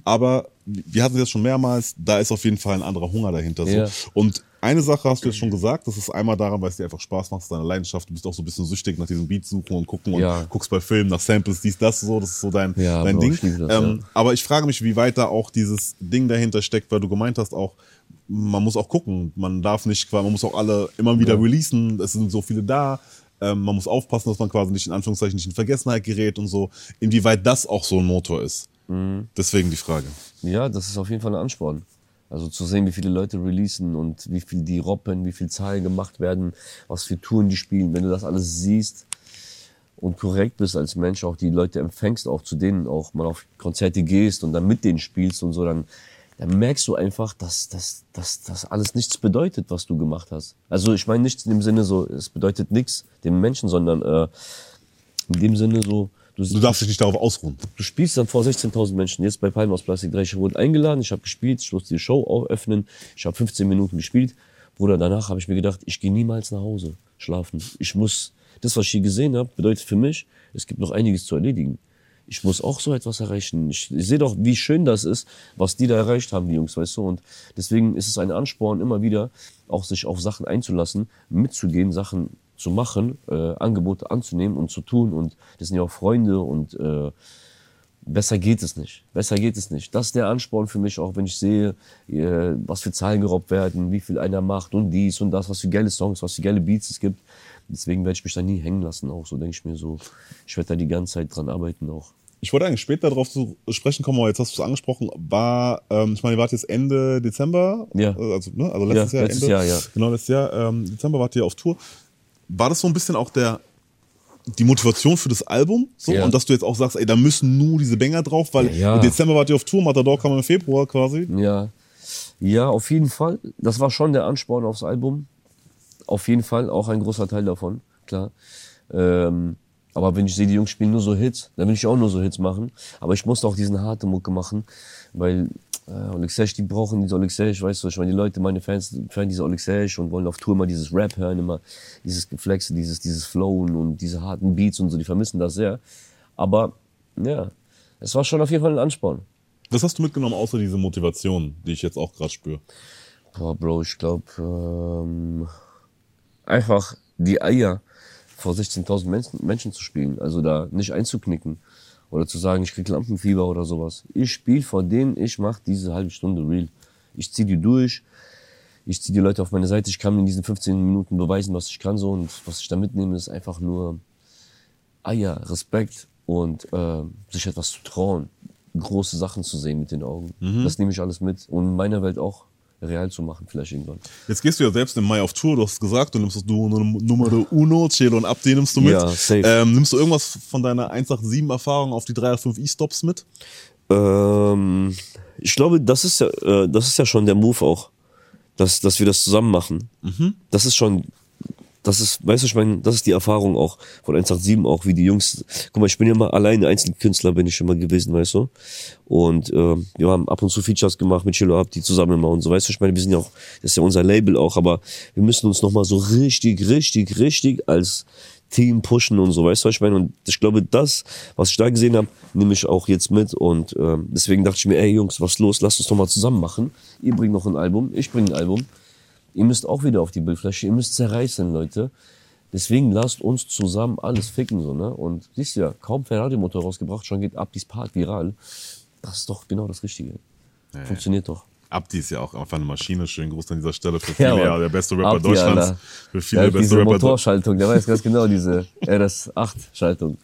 aber wir hatten das schon mehrmals, da ist auf jeden Fall ein anderer Hunger dahinter. So. Ja. Und eine Sache hast du jetzt schon gesagt, das ist einmal daran, weil es dir einfach Spaß macht, es ist deine Leidenschaft, du bist auch so ein bisschen süchtig nach diesem Beat suchen und gucken und Ja. guckst bei Filmen nach Samples, dies, das, so, das ist so dein, Ja, dein Ding. ich das, ähm, ja. Aber ich frage mich, wie weit da auch dieses Ding dahinter steckt, weil du gemeint hast auch, man muss auch gucken, man darf nicht, man muss auch alle immer wieder releasen, es sind so viele da, ähm, man muss aufpassen, dass man quasi nicht in Anführungszeichen nicht in Vergessenheit gerät und so, inwieweit das auch so ein Motor ist. Mhm. Deswegen die Frage. Ja, das ist auf jeden Fall ein Ansporn. Also zu sehen, wie viele Leute releasen und wie viel die roppen, wie viel Zahlen gemacht werden, was für Touren die spielen. Wenn du das alles siehst und korrekt bist als Mensch, auch die Leute empfängst, auch zu denen auch mal auf Konzerte gehst und dann mit denen spielst und so, dann, dann merkst du einfach, dass dass, dass das alles nichts bedeutet, was du gemacht hast. Also ich meine nichts in dem Sinne so, es bedeutet nichts dem Menschen, sondern äh, in dem Sinne so, Du darfst dich nicht darauf ausruhen. Du spielst dann vor 16.000 Menschen. Jetzt bei Palm aus Plastik 3. Ich wurde eingeladen, ich habe gespielt, ich musste die Show auch öffnen. Ich habe 15 Minuten gespielt. Bruder, danach habe ich mir gedacht, ich gehe niemals nach Hause schlafen. Ich muss, das, was ich hier gesehen habe, bedeutet für mich, es gibt noch einiges zu erledigen. Ich muss auch so etwas erreichen. Ich, ich sehe doch, wie schön das ist, was die da erreicht haben, die Jungs, weißt du. Und deswegen ist es ein Ansporn, immer wieder auch sich auf Sachen einzulassen, mitzugehen, Sachen zu machen, äh, Angebote anzunehmen und zu tun. Und das sind ja auch Freunde und äh, besser geht es nicht. Besser geht es nicht. Das ist der Ansporn für mich, auch wenn ich sehe, äh, was für Zahlen gerobbt werden, wie viel einer macht und dies und das, was für geile Songs, was für geile Beats es gibt. Deswegen werde ich mich da nie hängen lassen, auch so denke ich mir so. Ich werde da die ganze Zeit dran arbeiten auch. Ich wollte eigentlich später darauf zu sprechen kommen, aber jetzt hast du es angesprochen, war, ähm, ich meine, ihr wart jetzt Ende Dezember, Ja. äh, also, ne, also letztes Ja, Jahr, letztes Ende, Jahr, ja. genau letztes Jahr, ähm, Dezember wart ihr auf Tour. War das so ein bisschen auch der, die Motivation für das Album, so, Ja. und dass du jetzt auch sagst, ey, da müssen nur diese Banger drauf, weil Ja, ja. im Dezember wart ihr auf Tour, Matador kam im Februar quasi. Ja. Ja, auf jeden Fall. Das war schon der Ansporn aufs Album. Auf jeden Fall auch ein großer Teil davon, klar. Ähm, aber wenn ich sehe, die Jungs spielen nur so Hits, dann will ich auch nur so Hits machen. Aber ich musste auch diesen harte Mucke machen, weil äh, Alexej, die brauchen diese Alexej, weißt du, ich meine, die Leute, meine Fans, feiern diese Alexej und wollen auf Tour immer dieses Rap hören, immer dieses Geflexe, dieses, dieses Flowen und diese harten Beats und so, die vermissen das sehr. Aber, ja, es war schon auf jeden Fall ein Ansporn. Was hast du mitgenommen, außer diese Motivation, die ich jetzt auch gerade spüre? Boah, Bro, ich glaube, ähm, einfach die Eier vor 16.000 Menschen, Menschen zu spielen, also da nicht einzuknicken oder zu sagen, ich krieg Lampenfieber oder sowas. Ich spiele vor denen, ich mache diese halbe Stunde real. Ich zieh die durch, ich zieh die Leute auf meine Seite, ich kann in diesen 15 Minuten beweisen, was ich kann so und was ich da mitnehme, ist einfach nur Eier, Respekt und äh, sich etwas zu trauen, große Sachen zu sehen mit den Augen. Das nehme ich alles mit und in meiner Welt auch real zu machen, vielleicht irgendwann. Jetzt gehst du ja selbst im Mai auf Tour, du hast gesagt, du nimmst das Duo Num- Numero Uno, Celo und Abdi nimmst du mit. Ja, safe. Ähm, nimmst du irgendwas von deiner 187-Erfahrung auf die 385 E-Stops mit? Ähm, ich glaube, das ist ja, äh, das ist ja schon der Move auch, dass, dass wir das zusammen machen. Das ist schon, das ist, weißt du, ich meine, das ist die Erfahrung auch von 187 auch, wie die Jungs. Guck mal, ich bin ja immer alleine Einzelkünstler bin ich immer gewesen, weißt du. Und äh, wir haben ab und zu Features gemacht mit Chilo Ab, die zusammen immer und so, weißt du, ich meine, wir sind ja auch, das ist ja unser Label auch, aber wir müssen uns nochmal so richtig, richtig, richtig als Team pushen und so, weißt du, was ich meine? Und ich glaube, das, was ich da gesehen habe, nehme ich auch jetzt mit. Und ähm, deswegen dachte ich mir, ey Jungs, was los? Lasst uns doch mal zusammen machen. Ihr bringt noch ein Album, ich bringe ein Album. Ihr müsst auch wieder auf die Bildfläche, ihr müsst zerreißen, Leute. Deswegen lasst uns zusammen alles ficken, so, ne? Und siehst du ja, kaum Ferrari-Motor rausgebracht, schon geht ab, dies Part viral. Das ist doch genau das Richtige. Funktioniert doch. Abdi ist ja auch einfach eine Maschine. Schönen Gruß an dieser Stelle *laughs* für viele, Ja, der beste Rapper Abdi, Deutschlands. Alter. Für viele der beste diese Rapper. Motorschaltung, der weiß ganz genau, diese *laughs* RS8-Schaltung.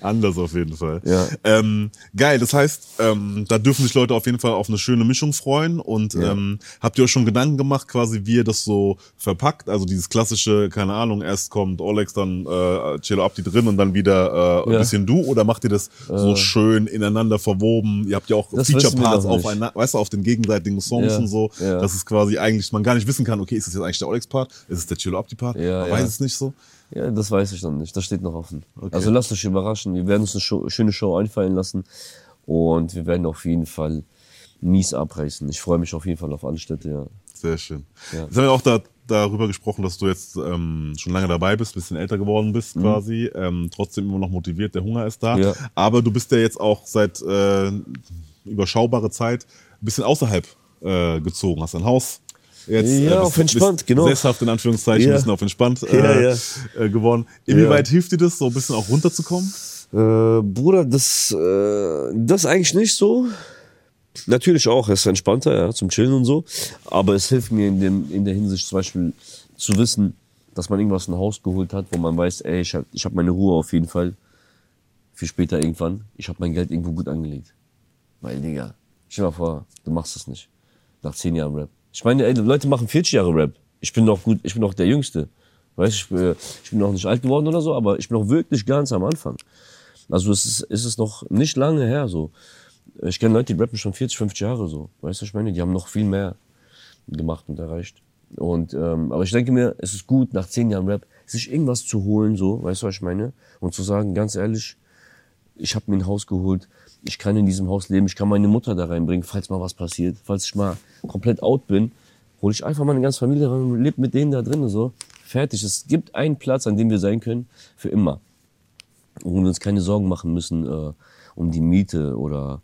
Anders auf jeden Fall. Ja. Ähm, geil, das heißt, ähm, da dürfen sich Leute auf jeden Fall auf eine schöne Mischung freuen. Und Ja. ähm, habt ihr euch schon Gedanken gemacht, quasi, wie ihr das so verpackt? Also dieses klassische, keine Ahnung, erst kommt Olex, dann äh, Cello Abdi drin und dann wieder äh, ein Ja. bisschen du? Oder macht ihr das so schön ineinander verwoben? Ihr habt ja auch Feature-Parts aufeinander, weißt du, auf den gegenseitigen Songs Ja. und so, Ja. dass es quasi eigentlich, man gar nicht wissen kann, okay, ist das jetzt eigentlich der Olex-Part? Ist es der Cello Abdi-Part? Ja, man weiß es nicht so. Ja, das weiß ich noch nicht. Das steht noch offen. Also lasst euch überraschen. Wir werden uns eine Show, schöne Show einfallen lassen. Und wir werden auf jeden Fall mies abreißen. Ich freue mich auf jeden Fall auf alle Städte, ja. Sehr schön. Jetzt haben wir auch da, darüber gesprochen, dass du jetzt ähm, schon lange dabei bist, bisschen älter geworden bist quasi, ähm, trotzdem immer noch motiviert, der Hunger ist da. Mhm. Ja. Aber du bist ja jetzt auch seit äh, überschaubare Zeit ein bisschen außerhalb äh, gezogen, hast ein Haus. Jetzt, Ja, bist- auf entspannt, genau. Sesshaft in Anführungszeichen, Ja. ein bisschen auf entspannt äh, *laughs* Ja, ja. Äh, geworden. Inwieweit hilft dir das, so ein bisschen auch runterzukommen? Äh, Bruder, das, äh, das eigentlich nicht so. Natürlich auch, es ist entspannter, ja, zum Chillen und so. Aber es hilft mir in, dem, in der Hinsicht zum Beispiel zu wissen, dass man irgendwas ein Haus geholt hat, wo man weiß, ey, ich habe ich hab meine Ruhe auf jeden Fall. Für später irgendwann. Ich habe mein Geld irgendwo gut angelegt. Weil, Digga, stell dir mal vor, du machst das nicht. Nach zehn Jahren Rap. Ich meine, ey, Leute machen 40 Jahre Rap. Ich bin noch gut, ich bin noch der Jüngste. Weißt ich, bin- ich bin noch nicht alt geworden oder so, aber ich bin noch wirklich ganz am Anfang. Also es ist, es ist noch nicht lange her so. Ich kenne Leute, die rappen schon 40, 50 Jahre so. Weißt du, ich meine? Die haben noch viel mehr gemacht und erreicht. Und, ähm, aber ich denke mir, es ist gut, nach zehn Jahren Rap, sich irgendwas zu holen, so, weißt du, was ich meine? Und zu sagen, ganz ehrlich, ich habe mir ein Haus geholt, ich kann in diesem Haus leben, ich kann meine Mutter da reinbringen, falls mal was passiert, falls ich mal komplett out bin, hole ich einfach meine ganze Familie rein und lebe mit denen da drin, so. Fertig. Es gibt einen Platz, an dem wir sein können, für immer. Wo wir uns keine Sorgen machen müssen äh, um die Miete oder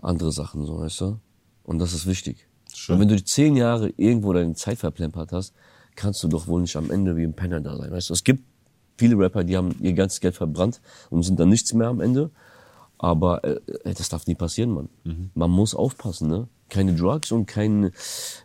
andere Sachen, so, weißt du? Und das ist wichtig. Und wenn du die zehn Jahre irgendwo deine Zeit verplempert hast, kannst du doch wohl nicht am Ende wie ein Penner da sein, weißt du? Es gibt viele Rapper, die haben ihr ganzes Geld verbrannt und sind dann nichts mehr am Ende. Aber äh, äh, das darf nie passieren, Mann. Man muss aufpassen, ne? Keine Drugs und kein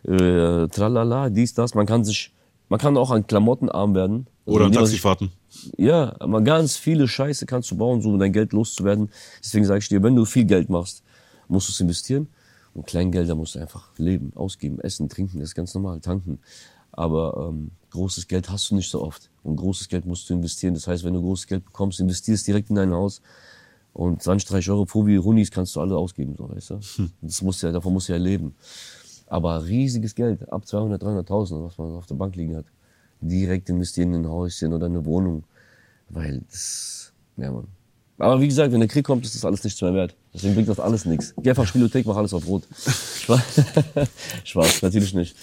äh, Tralala, dies, das. Man kann sich, man kann auch an Klamotten arm werden. Also Oder an Taxifahrten? ja, aber ganz viele Scheiße kannst du bauen, so um dein Geld loszuwerden. Deswegen sage ich dir, wenn du viel Geld machst, musst du es investieren. Und Kleingelder musst du einfach leben, ausgeben, essen, trinken, das ist ganz normal, tanken. Aber ähm, großes Geld hast du nicht so oft. Und großes Geld musst du investieren. Das heißt, wenn du großes Geld bekommst, investierst direkt in dein Haus. Und 20, 30 Euro pro wie Runis kannst du alle ausgeben, so, weißt du? Das musst du ja, davon musst du ja leben. Aber riesiges Geld, ab 200, 300.000, was man auf der Bank liegen hat, direkt investieren in ein Häuschen oder eine Wohnung. Weil das, ja, Mann. Aber wie gesagt, wenn der Krieg kommt, ist das alles nichts mehr wert. Deswegen bringt das alles nichts. Geh einfach Spielothek, mach alles auf Rot. Spaß, *laughs* Spaß natürlich nicht.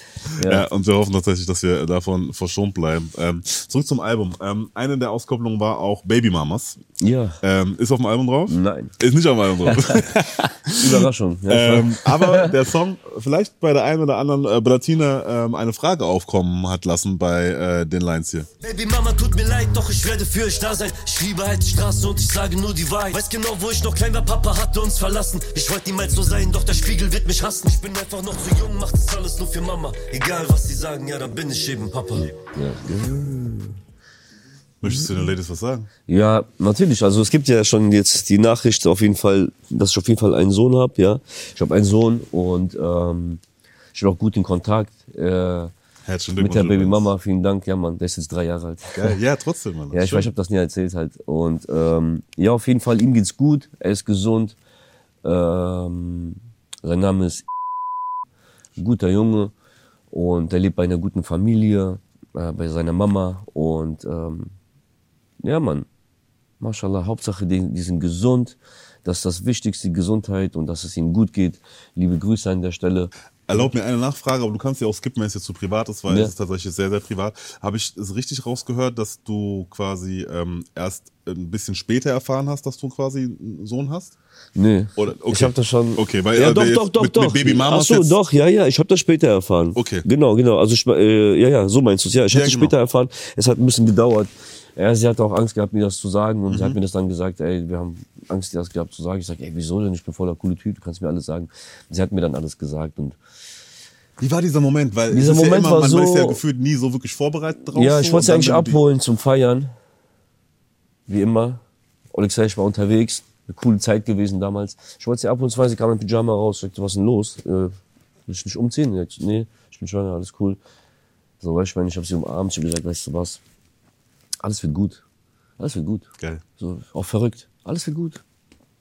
Ja. Ja, und wir hoffen tatsächlich, dass wir davon verschont bleiben. Ähm, zurück zum Album. Ähm, eine der Auskopplungen war auch Baby Mamas. ja. Ähm, ist auf dem Album drauf? Nein. Ist nicht auf dem Album drauf. *laughs* Überraschung. Ja, ähm, aber *laughs* der Song vielleicht bei der einen oder anderen äh, Blatine ähm, eine Frage aufkommen hat lassen bei äh, den Lines hier. Baby Mama, tut mir leid, doch ich werde für euch da sein. Ich liebe halt die Straße und ich sage nur die Wahrheit. Weiß genau, wo ich noch klein war, Papa hatte uns verlassen. Ich wollte niemals so sein, doch der Spiegel wird mich hassen. Ich bin einfach noch zu jung, mach das alles nur für Mama. Egal was sie sagen, ja, dann bin ich eben Papa. Möchtest du den Ladies was sagen? Ja, natürlich. Also es gibt ja schon jetzt die Nachricht auf jeden Fall, dass ich auf jeden Fall einen Sohn habe. Ja, ich habe einen Sohn und ähm, ich bin auch gut in Kontakt äh, Herzlichen mit der Glückwunsch Baby übrigens. Mama. Vielen Dank. Ja, Mann, der ist jetzt drei Jahre alt. Geil. Ja, trotzdem, Mann. Ja, ich Schön. weiß, ich habe das nie erzählt halt. Und ähm, ja, auf jeden Fall, ihm geht's gut. Er ist gesund. Ähm, sein Name ist *laughs* guter Junge und er lebt bei einer guten Familie, äh, bei seiner Mama und ähm, ja, Mann, Mashallah, Hauptsache, die, die sind gesund. Das ist das Wichtigste, Gesundheit und dass es ihnen gut geht. Liebe Grüße an der Stelle. Erlaub mir eine Nachfrage, aber du kannst ja auch skippen, wenn es jetzt zu privat ist, weil Ja. es ist tatsächlich sehr, sehr privat. Habe ich es richtig rausgehört, dass du quasi ähm, erst ein bisschen später erfahren hast, dass du quasi einen Sohn hast? Nee, Oder- okay. ich habe das schon. Okay, weil, ja, äh, doch, jetzt doch, doch, mit- doch. mit Baby Ach so, jetzt- doch, ja, ja, ich habe das später erfahren. Okay. Genau, genau. Also ich, äh, ja, ja, so meinst du es. Ja, ich Ja, habe es genau. später erfahren. Es hat ein bisschen gedauert. Ja, sie hat auch Angst gehabt, mir das zu sagen und sie Mhm. hat mir das dann gesagt, ey, wir haben Angst, dir das gehabt zu sagen. Ich sag, ey, wieso denn? Ich bin voller coole Typ, du kannst mir alles sagen. Sie hat mir dann alles gesagt und Wie war dieser Moment? Weil Dieser Moment ja immer, war man ist ja gefühlt nie so wirklich vorbereitet drauf. ja, ich wollte sie eigentlich abholen zum Feiern. Wie immer. Alexei, ich war unterwegs. Eine coole Zeit gewesen damals. Ich wollte sie abholen, zwei, sie kam in Pyjama raus. Ich sagte, was ist denn los? Äh, will ich mich umziehen? Ich, nee, ich bin schwanger, alles cool. So, weißt du, ich, ich habe sie umarmt, ich habe gesagt, weißt du was? Alles wird gut. Alles wird gut. Geil. So, auch verrückt. Alles wird gut.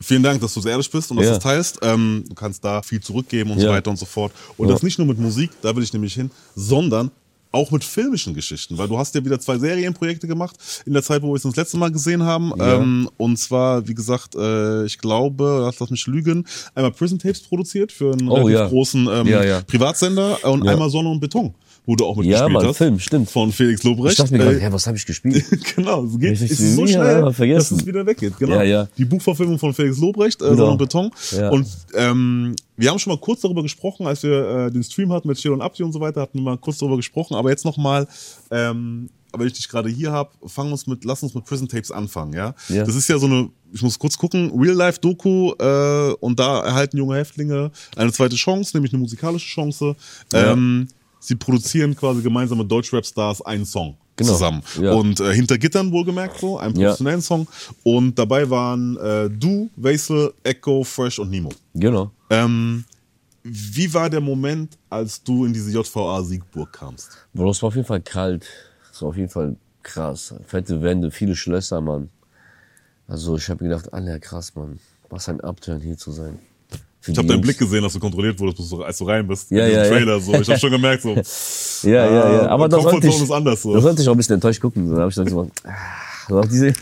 Vielen Dank, dass du so ehrlich bist und dass Ja. du es teilst. Ähm, du kannst da viel zurückgeben und so Ja. weiter und so fort. Und Ja. das nicht nur mit Musik, da will ich nämlich hin, sondern auch mit filmischen Geschichten, weil du hast ja wieder zwei Serienprojekte gemacht in der Zeit, wo wir uns das letzte Mal gesehen haben. Ja. Ähm, und zwar, wie gesagt, äh, ich glaube, lass das mich lügen, einmal Prison Tapes produziert für einen Oh, ja. großen ähm, Ja. Privatsender und einmal Sonne und Beton, wo du auch Ja, mitgespielt Mann, hast. Film, stimmt. Von Felix Lobrecht. Ich dachte mir Äh, gerade, hä, was habe ich gespielt? *laughs* genau, es geht, Ich es ist so ja, schnell, vergessen. dass es wieder weggeht. Genau. Ja, ja. Die Buchverfilmung von Felix Lobrecht, äh, Genau. Und Beton. Ja. Und ähm, wir haben schon mal kurz darüber gesprochen, als wir äh, den Stream hatten mit Chill und Abdi und so weiter, hatten wir mal kurz darüber gesprochen. Aber jetzt nochmal, ähm, weil ich dich gerade hier habe, fangen uns mit, lass uns mit Prison Tapes anfangen, ja? Ja. Das ist ja so eine, ich muss kurz gucken, Real-Life-Doku äh, und da erhalten junge Häftlinge eine zweite Chance, nämlich eine musikalische Chance. Ja. Ähm, sie produzieren quasi gemeinsam mit Deutschrap-Stars einen Song Genau. zusammen. Ja. Und äh, hinter Gittern wohlgemerkt so, einen Ja. professionellen Song. Und dabei waren äh, du, Vaisel, Echo, Fresh und Nemo. Genau. Ähm, wie war der Moment, als du in diese JVA Siegburg kamst? Bro, es war auf jeden Fall kalt. Es war auf jeden Fall krass. Fette Wände, viele Schlösser, Mann. Also ich habe gedacht, Alter, krass, Mann. Was ein Upturn hier zu sein. Ich habe deinen. Blick gesehen, dass du kontrolliert wurdest, als du rein bist. Ja, in ja, ja. Trailer. So. Ich habe schon gemerkt, so. *laughs* Ja, ja, ja. Ah, Aber da Comfort sollte ich, anders, so. da sollte ich auch ein bisschen enttäuscht gucken. Da habe ich dann so, ah, diese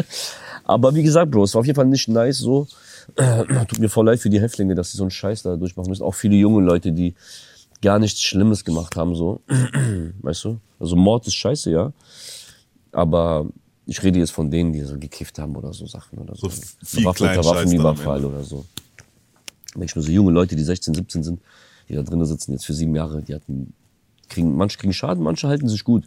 *laughs* Aber wie gesagt, Bro, es war auf jeden Fall nicht nice so. *clears throat* Tut mir voll leid für die Häftlinge, dass sie so einen Scheiß da durchmachen müssen. Auch viele junge Leute, die gar nichts Schlimmes gemacht haben, so. *clears throat* Weißt du? Also Mord ist scheiße, ja. Aber ich rede jetzt von denen, die so gekifft haben oder so Sachen oder so. So viel Waffenüberfall oder so. Wenn ich mir so junge Leute, die 16, 17 sind, die da drinnen sitzen, jetzt für sieben Jahre, die hatten, kriegen, manche kriegen Schaden, manche halten sich gut.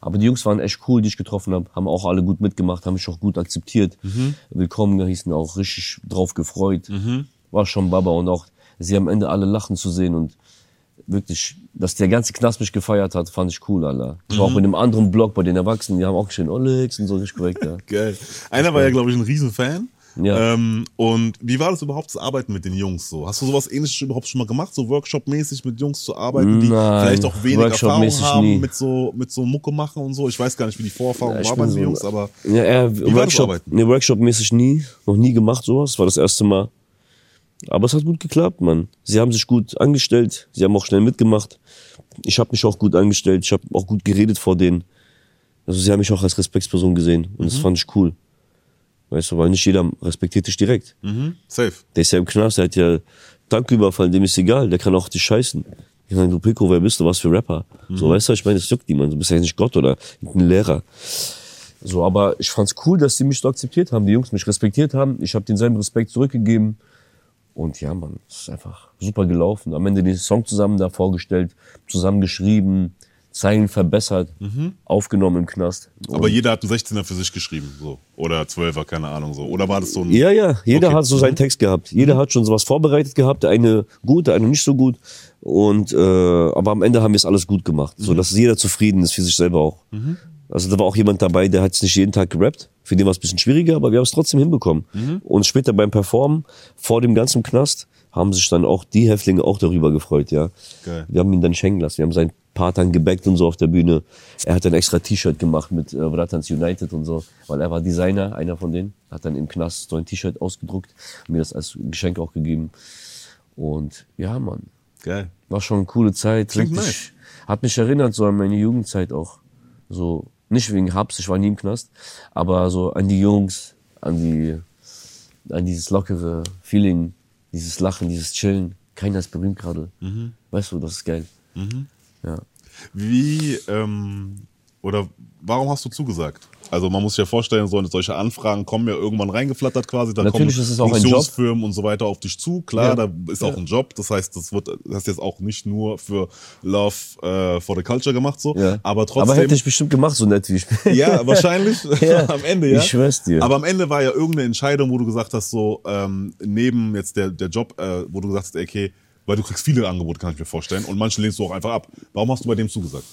Aber die Jungs waren echt cool, die ich getroffen habe, haben auch alle gut mitgemacht, haben mich auch gut akzeptiert. Mhm. Willkommen hießen auch richtig drauf gefreut. War schon Baba und auch sie am Ende alle lachen zu sehen und wirklich, dass der ganze Knast mich gefeiert hat, fand ich cool, Alter. Ich war auch in einem anderen Blog bei den Erwachsenen, die haben auch geschrien, Alex und so richtig korrekt, ja. *laughs* Geil. Einer war ja, glaube ich, ein Riesenfan. Ja. Ähm, und wie war das überhaupt zu arbeiten mit den Jungs so? Hast du sowas ähnliches überhaupt schon mal gemacht, so Workshop-mäßig mit Jungs zu arbeiten, die Nein, vielleicht auch wenig Erfahrung haben nie. mit so, mit so Mucke machen und so? Ich weiß gar nicht, wie die Vorerfahrung Ja, war bei den so- Jungs, aber Ja, eher war das Workshop, Arbeiten? nee, Workshop-mäßig nie, noch nie gemacht sowas. Das war das erste Mal. Aber es hat gut geklappt, Mann. Sie haben sich gut angestellt, sie haben auch schnell mitgemacht. Ich habe mich auch gut angestellt, ich habe auch gut geredet vor denen. Also sie haben mich auch als Respektsperson gesehen und Mhm. das fand ich cool. Weißt du, weil nicht jeder respektiert dich direkt. Mhm. Safe. Der ist ja im Knast, der hat ja Tanküberfall, dem ist egal, der kann auch dich scheißen. Ich meine, du Pico, wer bist du, was für Rapper? So, weißt du, ich meine, das juckt niemand, du bist ja nicht Gott oder ein Lehrer. So, aber ich fand's cool, dass die mich so akzeptiert haben, die Jungs mich respektiert haben. Ich habe denselben Respekt zurückgegeben. Und ja, man, es ist einfach super gelaufen. Am Ende den Song zusammen da vorgestellt, zusammen geschrieben, Zeilen verbessert, aufgenommen im Knast. Aber jeder hat einen 16er für sich geschrieben, so. Oder 12er, keine Ahnung, so. Oder war das so ein. Ja, ja, jeder Okay. hat so seinen Text gehabt. Jeder hat schon sowas vorbereitet gehabt, der eine gut, der eine nicht so gut. Und äh, aber am Ende haben wir es alles gut gemacht, so dass jeder zufrieden ist für sich selber auch. Also da war auch jemand dabei, der hat es nicht jeden Tag gerappt. Für den war es ein bisschen schwieriger, aber wir haben es trotzdem hinbekommen. Und später beim Performen vor dem ganzen Knast haben sich dann auch die Häftlinge auch darüber gefreut, ja. Geil. Wir haben ihn dann schenken lassen. Wir haben seinen Part dann gebackt und so auf der Bühne. Er hat ein extra T-Shirt gemacht mit äh, Bratans United und so, weil er war Designer, einer von denen. Hat dann im Knast so ein T-Shirt ausgedruckt und mir das als Geschenk auch gegeben. Und ja, Mann, Geil. war schon eine coole Zeit. Klingt Richtig- nice. Hat mich erinnert so an meine Jugendzeit auch. So, nicht wegen Habs, ich war nie im Knast, aber so an die Jungs, an die, an dieses lockere Feeling, dieses Lachen, dieses Chillen. Keiner ist berühmt gerade. Mhm. Weißt du, das ist geil. Ja. Wie, ähm, oder warum hast du zugesagt? Also man muss sich ja vorstellen, so solche Anfragen kommen ja irgendwann reingeflattert quasi. Da Natürlich kommen ist es auch ein Job. Produktionsfirmen und so weiter auf dich zu. Klar, Ja. da ist auch ein Job. Das heißt, das wird das ist jetzt auch nicht nur für Love äh, for the Culture gemacht so. Ja. Aber trotzdem. Aber hätte ich bestimmt gemacht, so nett wie ich bin. ja, *laughs* wahrscheinlich Ja. *laughs* am Ende, ja. Ich schwör's dir. Aber am Ende war ja irgendeine Entscheidung, wo du gesagt hast, so ähm, neben jetzt der, der Job, äh, wo du gesagt hast, okay, weil du kriegst viele Angebote, kann ich mir vorstellen, und manche lehnst du auch einfach ab. Warum hast du bei dem zugesagt?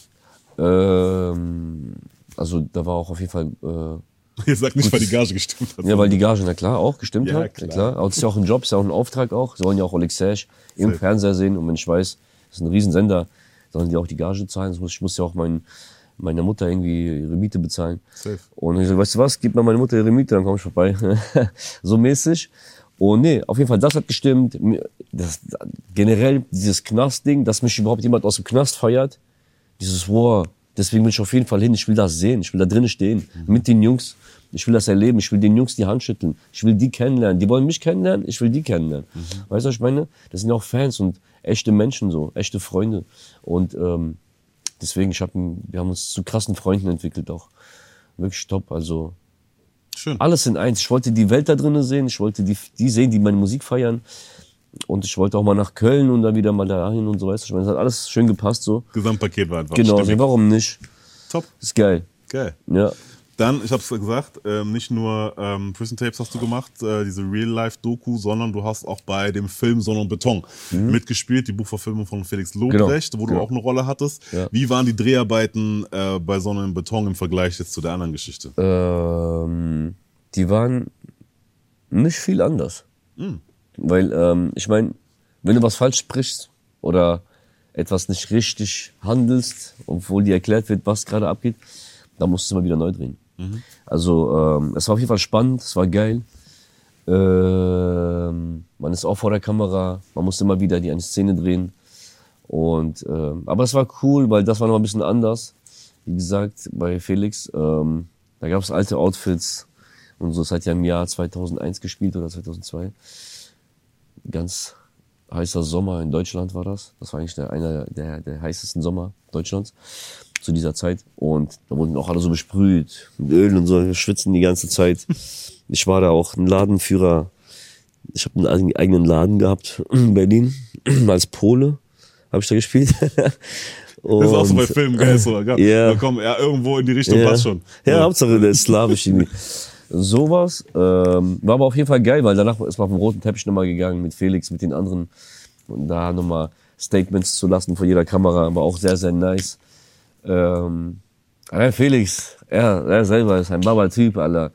Ähm, also da war auch auf jeden Fall, äh, Jetzt sag nicht, weil die Gage gestimmt hat. ja, weil die Gage, na klar, auch gestimmt Ja, hat. klar. Na klar. Aber das ist ja auch ein Job, ist ja auch ein Auftrag auch. Sollen ja auch Oleg Sash im Safe. Fernseher sehen. Und wenn ich weiß, das ist ein Riesensender, sollen die auch die Gage zahlen. Das muss, ich muss ja auch mein, meiner Mutter irgendwie ihre Miete bezahlen. Safe. Und ich so, weißt du was, gib mir meine Mutter ihre Miete, dann komm ich vorbei. *laughs* so mäßig. Und nee, auf jeden Fall, das hat gestimmt. Das, generell dieses Knastding, dass mich überhaupt jemand aus dem Knast feiert, dieses Wow, deswegen will ich auf jeden Fall hin. Ich will das sehen. Ich will da drinnen stehen. Mit den Jungs. Ich will das erleben. Ich will den Jungs die Hand schütteln. Ich will die kennenlernen. Die wollen mich kennenlernen. Ich will die kennenlernen. Weißt du, was ich meine? Das sind ja auch Fans und echte Menschen so. Echte Freunde. Und, ähm, deswegen, ich hab, wir haben uns zu krassen Freunden entwickelt auch. Wirklich top. Also, Schön. alles in eins. Ich wollte die Welt da drinnen sehen. Ich wollte die, die sehen, die meine Musik feiern. Und ich wollte auch mal nach Köln und dann wieder mal dahin und so, weißt du. Ich meine, es hat alles schön gepasst so. Gesamtpaket war einfach Genau, also warum nicht? Top. Ist geil. Geil. Ja. Dann, ich hab's gesagt, ähm, nicht nur ähm, Prison Tapes hast du gemacht, äh, diese Real-Life-Doku, sondern du hast auch bei dem Film Sonne und Beton mitgespielt, die Buchverfilmung von Felix Lobrecht, wo du Mhm. Genau. auch eine Rolle hattest. Ja. Wie waren die Dreharbeiten äh, bei Sonne und Beton im Vergleich jetzt zu der anderen Geschichte? Ähm, die waren nicht viel anders. Weil, ähm, ich meine, wenn du was falsch sprichst oder etwas nicht richtig handelst, obwohl dir erklärt wird, was gerade abgeht, dann musst du immer wieder neu drehen. Also, ähm, es war auf jeden Fall spannend, es war geil. Ähm, man ist auch vor der Kamera, man muss immer wieder die eine Szene drehen. Und, ähm, aber es war cool, weil das war noch ein bisschen anders. Wie gesagt, bei Felix, ähm, da gab es alte Outfits und so. Es hat ja im Jahr 2001 gespielt oder 2002. Ganz heißer Sommer in Deutschland war das. Das war eigentlich der, einer der, der heißesten Sommer Deutschlands zu dieser Zeit. Und da wurden auch alle so besprüht mit Öl und so, wir schwitzen die ganze Zeit. Ich war da auch ein Ladenführer. Ich habe einen eigenen Laden gehabt in Berlin *clears throat* als Pole habe ich da gespielt. *laughs* Das ist auch so bei Und- Filmen geil, so, ja. Ja. Komm, ja, irgendwo in die Richtung ja. passt schon. Ja, Hauptsache der ist slawisch irgendwie. Sowas. Ähm, war aber auf jeden Fall geil, weil danach ist man auf den roten Teppich nochmal gegangen mit Felix, mit den anderen. Und da nochmal Statements zu lassen vor jeder Kamera, war auch sehr, sehr nice. Ähm, ja, Felix, er, er selber ist ein Baba-Typ, Alter.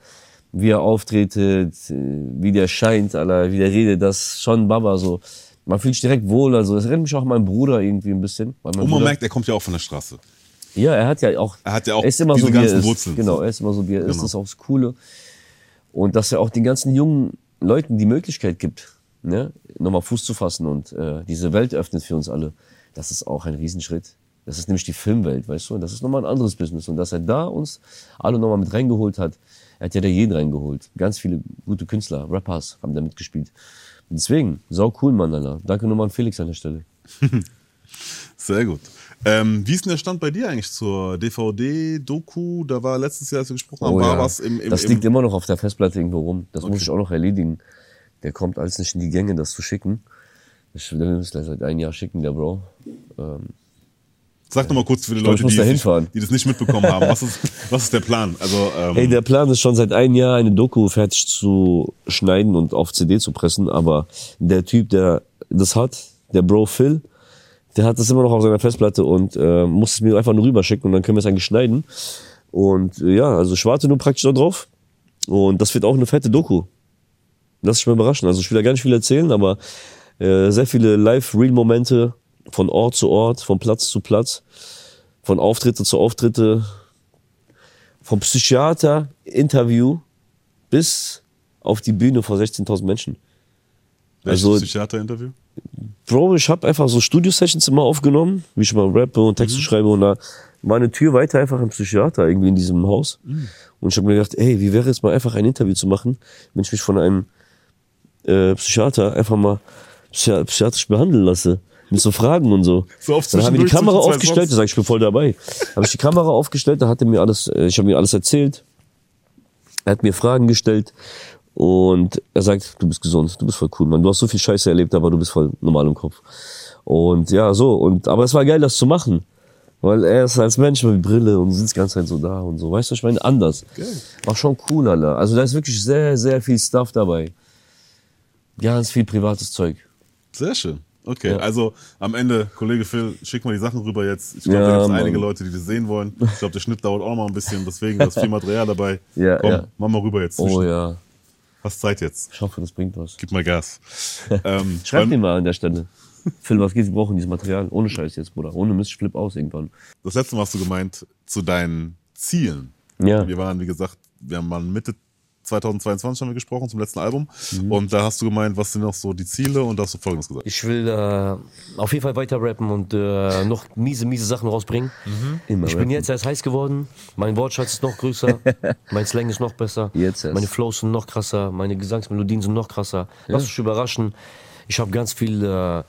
Wie er auftretet, äh, wie der scheint, Alter, wie der redet, das ist schon Baba so. Man fühlt sich direkt wohl, also es erinnert mich auch an meinen Bruder irgendwie ein bisschen. Und man Bruder, merkt, er kommt ja auch von der Straße. Ja, er hat ja auch. Er hat ja auch ist immer diese so, ganzen ist. Wurzeln. Genau, er ist immer so, wie er ist. Genau. Das ist auch das Coole. Und dass er auch den ganzen jungen Leuten die Möglichkeit gibt, ne, nochmal Fuß zu fassen und äh, diese Welt öffnet für uns alle. Das ist auch ein Riesenschritt. Das ist nämlich die Filmwelt, weißt du? Das ist nochmal ein anderes Business. Und dass er da uns alle nochmal mit reingeholt hat, er hat ja da jeden reingeholt. Ganz viele gute Künstler, Rappers haben da mitgespielt. Und deswegen, sau cool, Mann, Alter. Danke nochmal an Felix an der Stelle. *laughs* Sehr gut. Ähm, wie ist denn der Stand bei dir eigentlich zur DVD-Doku? Da war letztes Jahr, als wir gesprochen haben, Oh war ja. was im, im, das im liegt immer noch auf der Festplatte irgendwo rum. Das muss ich auch noch erledigen. Der kommt alles nicht in die Gänge, das zu schicken. Ich will es gleich seit einem Jahr schicken, der Bro. Ähm, Sag doch mal kurz für die Leute, die, nicht, die das nicht mitbekommen haben. Was ist, was ist der Plan? Also, ähm, Hey, der Plan ist schon seit einem Jahr, eine Doku fertig zu schneiden und auf CD zu pressen, aber der Typ, der das hat, der Bro Phil, der hat das immer noch auf seiner Festplatte und äh, muss es mir einfach nur rüberschicken und dann können wir es eigentlich schneiden. Und äh, ja, also ich warte nur praktisch da drauf und das wird auch eine fette Doku. Lass dich mal überraschen. Also ich will da gar nicht viel erzählen, aber äh, sehr viele Live-Real-Momente von Ort zu Ort, von Platz zu Platz, von Auftritte zu Auftritte, vom Psychiater-Interview bis auf die Bühne vor 16.000 Menschen. Welches also- Psychiater-Interview? Bro, ich habe einfach so Studio-Sessions immer aufgenommen, wie ich mal rappe und Texte schreibe und da war eine Tür weiter einfach ein Psychiater irgendwie in diesem Haus. Und ich habe mir gedacht, ey, wie wäre es mal einfach ein Interview zu machen, wenn ich mich von einem äh, Psychiater einfach mal psychi- psychiatrisch behandeln lasse. Mit so Fragen und so. So auf dann haben wir die Kamera aufgestellt, da sag ich, ich bin voll dabei. habe ich die Kamera aufgestellt, da hat er mir alles, äh, ich habe mir alles erzählt. Er hat mir Fragen gestellt und er sagt, du bist gesund, du bist voll cool, Mann. Du hast so viel Scheiße erlebt, aber du bist voll normal im Kopf. Und ja, so. Und aber es war geil, das zu machen. Weil er ist als Mensch mit Brille und sitzt die ganze Zeit so da und so. Weißt du, ich meine, anders. War schon cool, Alter. Also da ist wirklich sehr, sehr viel Stuff dabei. Ganz viel privates Zeug. Sehr schön. Okay, Ja. also am Ende, Kollege Phil, schick mal die Sachen rüber jetzt. Ich glaube, Ja, da gibt es einige Leute, die das sehen wollen. Ich glaube, der Schnitt dauert auch mal ein bisschen, deswegen ist viel *laughs* Material dabei. Ja, Komm, ja. mach mal rüber jetzt. Oh ja. Hast Zeit jetzt. Ich hoffe, das bringt was. Gib mal Gas. *laughs* ähm, Schreib dir mal an der Stelle. Phil, was geht? Wir brauchen dieses Material. Ohne Scheiß jetzt, Bruder. Ohne Mist, ich flipp aus irgendwann. das letzte Mal hast du gemeint, zu deinen Zielen. Ja. Wir waren, wie gesagt, wir haben mal Mitte 2022 haben wir gesprochen zum letzten Album. Mhm. Und da hast du gemeint, was sind noch so die Ziele? Und da hast du Folgendes gesagt. Ich will äh, auf jeden Fall weiter rappen und äh, noch miese, miese Sachen rausbringen. Immer Ich bin rappen. jetzt erst heiß geworden. Mein Wortschatz ist noch größer. *laughs* mein Slang ist noch besser. Jetzt erst. Meine Flows sind noch krasser. Meine Gesangsmelodien sind noch krasser. Lass dich überraschen. Ich habe ganz viel äh,